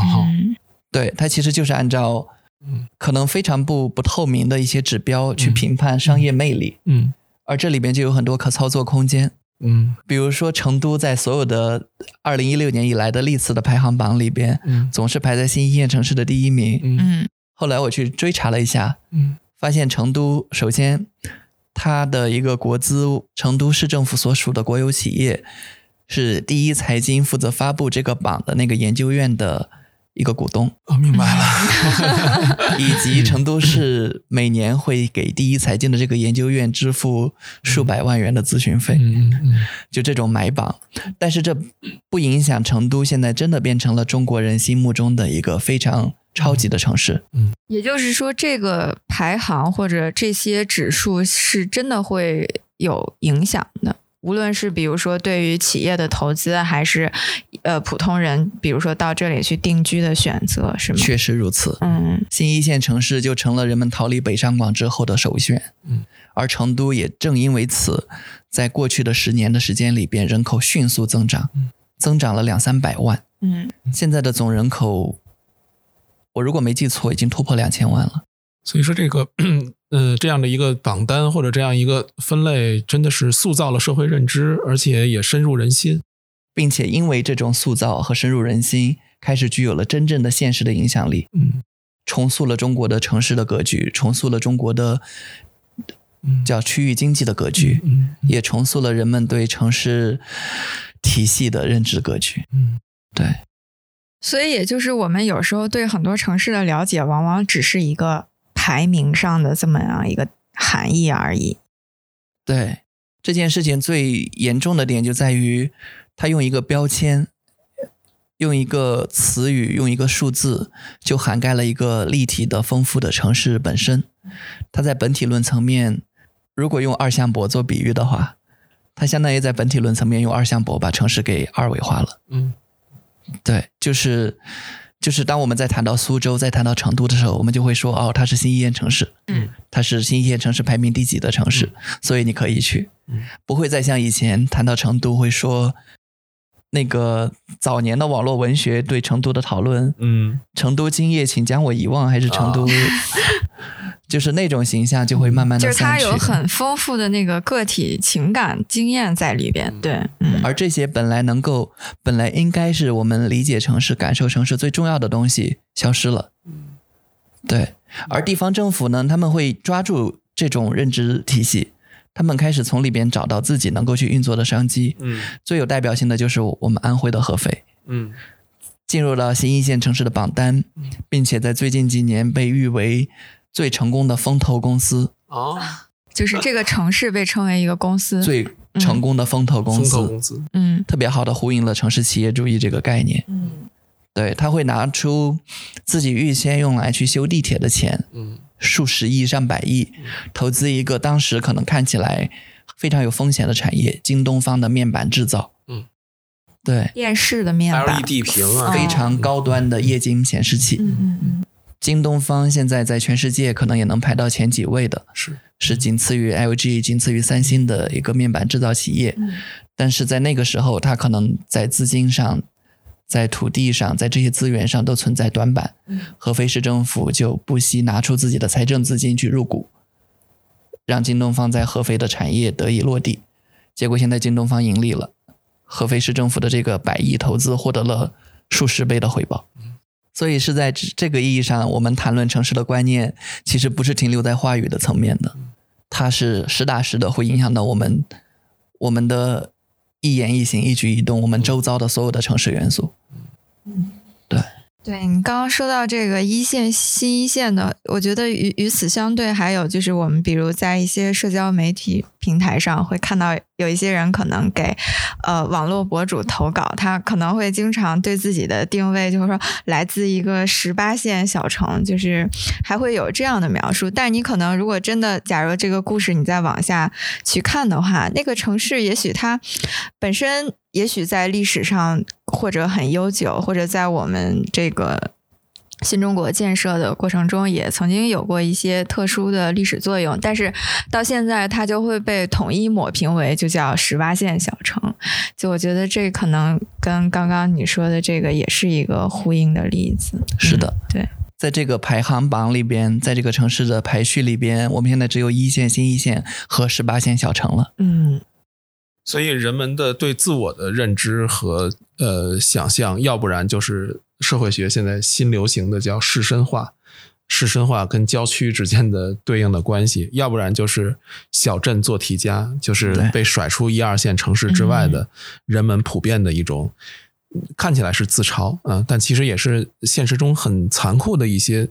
S1: 对，它其实就是按照
S3: 嗯。
S1: 可能非常不不透明的一些指标去评判商业魅力，
S3: 嗯。
S1: 而这里边就有很多可操作空间。
S3: 嗯。
S1: 比如说，成都在所有的二零一六年以来的历次的排行榜里边，
S3: 嗯。
S1: 总是排在新一线城市的第一名。
S3: 嗯。
S2: 嗯
S1: 后来我去追查了一下，
S3: 嗯
S1: 发现成都首先它的一个国资，成都市政府所属的国有企业是第一财经负责发布这个榜的那个研究院的一个股东，
S3: 哦，明白了。
S1: 以及成都市每年会给第一财经的这个研究院支付数百万元的咨询费。
S3: 嗯嗯
S1: 就这种买榜，但是这不影响成都现在真的变成了中国人心目中的一个非常超级的城市。
S2: 嗯也就是说，这个排行或者这些指数是真的会有影响的。无论是比如说对于企业的投资，还是呃普通人，比如说到这里去定居的选择，是吗？
S1: 确实如此，
S2: 嗯
S1: 新一线城市就成了人们逃离北上广之后的首选。
S3: 嗯，
S1: 而成都也正因为此，在过去的十年的时间里边，人口迅速增长，增长了两三百万。
S2: 嗯
S1: 现在的总人口，我如果没记错，已经突破两千万了。
S3: 所以说这个呃这样的一个榜单或者这样一个分类，真的是塑造了社会认知，而且也深入人心。
S1: 并且因为这种塑造和深入人心，开始具有了真正的现实的影响力。
S3: 嗯
S1: 重塑了中国的城市的格局，重塑了中国的
S3: 嗯
S1: 叫区域经济的格局，
S3: 嗯
S1: 也重塑了人们对城市体系的认知格局。
S3: 嗯
S1: 对，
S2: 所以也就是我们有时候对很多城市的了解，往往只是一个排名上的这么样一个含义而已。
S1: 对这件事情最严重的点就在于，他用一个标签，用一个词语，用一个数字，就涵盖了一个立体的、丰富的城市本身。它在本体论层面，如果用二向箔做比喻的话，它相当于在本体论层面用二向箔把城市给二维化了。
S3: 嗯
S1: 对，就是就是当我们在谈到苏州、在谈到成都的时候，我们就会说，哦，它是新一线城市，
S2: 嗯，
S1: 它是新一线城市排名第几的城市，所以你可以去，
S3: 嗯
S1: 不会再像以前谈到成都会说。那个早年的网络文学对成都的讨论，
S3: 嗯
S1: 成都今夜请将我遗忘，还是成都？就是那种形象就会慢慢的
S2: 就是
S1: 他。
S2: 有很丰富的那个个体情感经验在里边。对，嗯，
S1: 而这些本来能够，本来应该是我们理解城市、感受城市最重要的东西，消失了。对，而地方政府呢，他们会抓住这种认知体系，他们开始从里边找到自己能够去运作的商机。
S3: 嗯
S1: 最有代表性的就是我们安徽的合肥，
S3: 嗯
S1: 进入了新一线城市的榜单，并且在最近几年被誉为最成功的风投公司、
S3: 哦，
S2: 就是这个城市被称为一个公司。
S1: 最成功的风投公司，
S3: 投公司，
S2: 嗯
S1: 特别好的呼应了城市企业主义这个概念。
S2: 嗯
S1: 对，他会拿出自己预先用来去修地铁的钱，
S3: 嗯
S1: 数十亿、上百亿，投资一个当时可能看起来非常有风险的产业——京东方的面板制造。
S3: 嗯，
S1: 对，
S2: 电视的面板。
S3: ，LED 屏啊，
S1: 非常高端的液晶显示器。
S2: 嗯嗯嗯
S1: 京东方现在在全世界可能也能排到前几位的，
S3: 是
S1: 是仅次于 LG、仅次于三星的一个面板制造企业。
S2: 嗯
S1: 但是在那个时候，它可能在资金上、在土地上、在这些资源上都存在短板。
S2: 嗯
S1: 合肥市政府就不惜拿出自己的财政资金去入股，让京东方在合肥的产业得以落地。结果现在京东方盈利了，合肥市政府的这个百亿投资获得了数十倍的回报。所以是在这个意义上，我们谈论城市的观念，其实不是停留在话语的层面的，它是实打实的会影响到我们我们的一言一行、一举一动，我们周遭的所有的城市元素。
S2: 对你刚刚说到这个一线、新一线的，我觉得与与此相对，还有就是我们比如在一些社交媒体平台上会看到有一些人可能给呃网络博主投稿，他可能会经常对自己的定位就是说来自一个十八线小城，就是还会有这样的描述。但你可能如果真的，假如这个故事你再往下去看的话，那个城市也许它本身也许在历史上或者很悠久，或者在我们这个新中国建设的过程中，也曾经有过一些特殊的历史作用，但是到现在它就会被统一抹平为就叫十八线小城。就我觉得这可能跟刚刚你说的这个也是一个呼应的例子。
S1: 是的，
S2: 对，
S1: 在这个排行榜里边，在这个城市的排序里边，我们现在只有一线、新一线和十八线小城了。
S2: 嗯
S3: 所以人们的对自我的认知和呃想象，要不然就是社会学现在新流行的叫士绅化，士绅化跟郊区之间的对应的关系，要不然就是小镇做题家，就是被甩出一二线城市之外的人们普遍的一种。看起来是自嘲，嗯、但其实也是现实中很残酷的一些，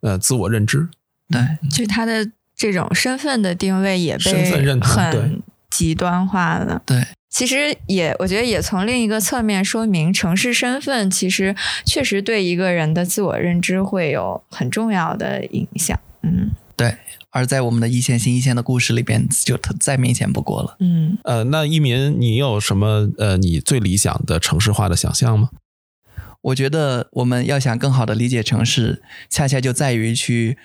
S3: 呃，自我认知。
S1: 对，
S2: 就他的这种身份的定位也被
S3: 身
S2: 被
S3: 份认同对
S2: 很极端化了。
S1: 对，
S2: 其实也，我觉得也从另一个侧面说明，城市身份其实确实对一个人的自我认知会有很重要的影响。嗯
S1: 对。而在我们的一线、新一线的故事里边，就特再明显不过了。
S2: 嗯，
S3: 呃，那一民，你有什么呃你最理想的城市化的想象吗？
S1: 我觉得我们要想更好的理解城市，恰恰就在于去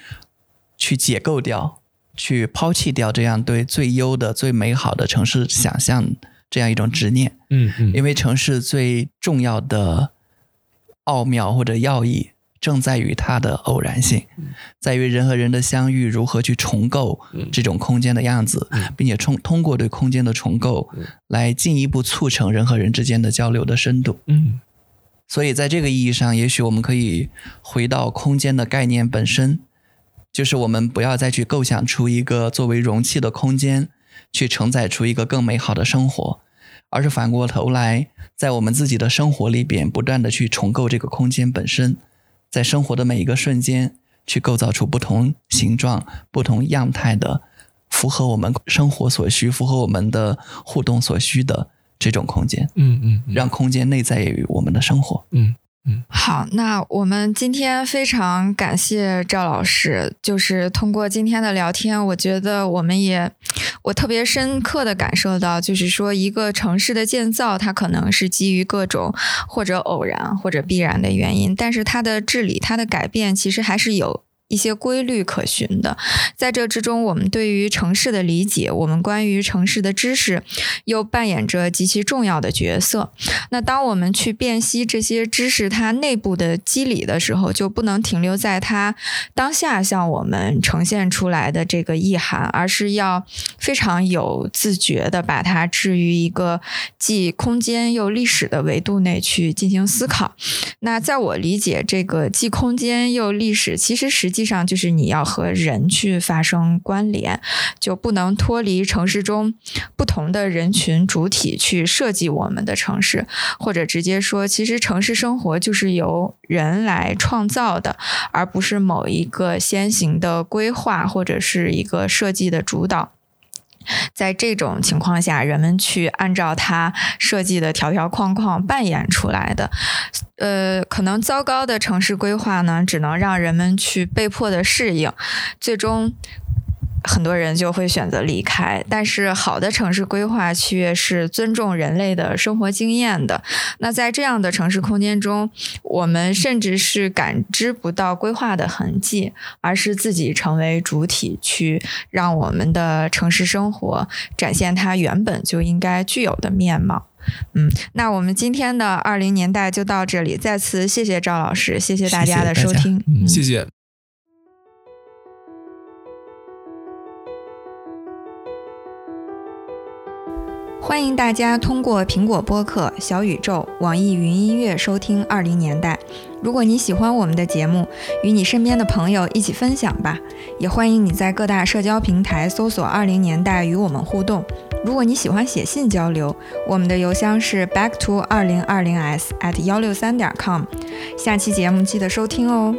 S1: 去解构掉、去抛弃掉这样对最优的、最美好的城市想象这样一种执念。
S3: 嗯嗯。
S1: 因为城市最重要的奥妙或者要义，正在于它的偶然性，在于人和人的相遇如何去重构这种空间的样子，并且通通过对空间的重构，来进一步促成人和人之间的交流的深度。
S3: 嗯。
S1: 所以，在这个意义上，也许我们可以回到空间的概念本身，就是我们不要再去构想出一个作为容器的空间，去承载出一个更美好的生活，而是反过头来，在我们自己的生活里边，不断的去重构这个空间本身，在生活的每一个瞬间，去构造出不同形状、不同样态的，符合我们生活所需、符合我们的互动所需的这种空间，
S3: 嗯嗯嗯。
S1: 让空间内在于我们的生活。
S3: 嗯
S2: 好，那我们今天非常感谢赵老师，就是通过今天的聊天，我觉得我们也我特别深刻的感受到，就是说一个城市的建造，它可能是基于各种或者偶然或者必然的原因，但是它的治理、它的改变，其实还是有一些规律可循的。在这之中，我们对于城市的理解，我们关于城市的知识，又扮演着极其重要的角色。那当我们去辨析这些知识它内部的机理的时候，就不能停留在它当下向我们呈现出来的这个意涵，而是要非常有自觉的把它置于一个既空间又历史的维度内去进行思考。那在我理解，这个既空间又历史，其实实际实际上就是你要和人去发生关联，就不能脱离城市中不同的人群主体去设计我们的城市，或者直接说，其实城市生活就是由人来创造的，而不是某一个先行的规划或者是一个设计的主导。在这种情况下，人们去按照他设计的条条框框扮演出来的，呃，可能糟糕的城市规划呢，只能让人们去被迫的适应，最终。很多人就会选择离开，但是好的城市规划却是尊重人类的生活经验的。那在这样的城市空间中，我们甚至是感知不到规划的痕迹，而是自己成为主体，去让我们的城市生活展现它原本就应该具有的面貌。嗯，那我们今天的二零年代就到这里，再次谢谢赵老师，谢谢大家的收听，
S3: 谢谢。
S2: 欢迎大家通过苹果播客、小宇宙、网易云音乐收听《二零年代》。如果你喜欢我们的节目，与你身边的朋友一起分享吧。也欢迎你在各大社交平台搜索“二零年代”与我们互动。如果你喜欢写信交流，我们的邮箱是 back to 二零二零 s at 幺六三点 com。下期节目记得收听哦。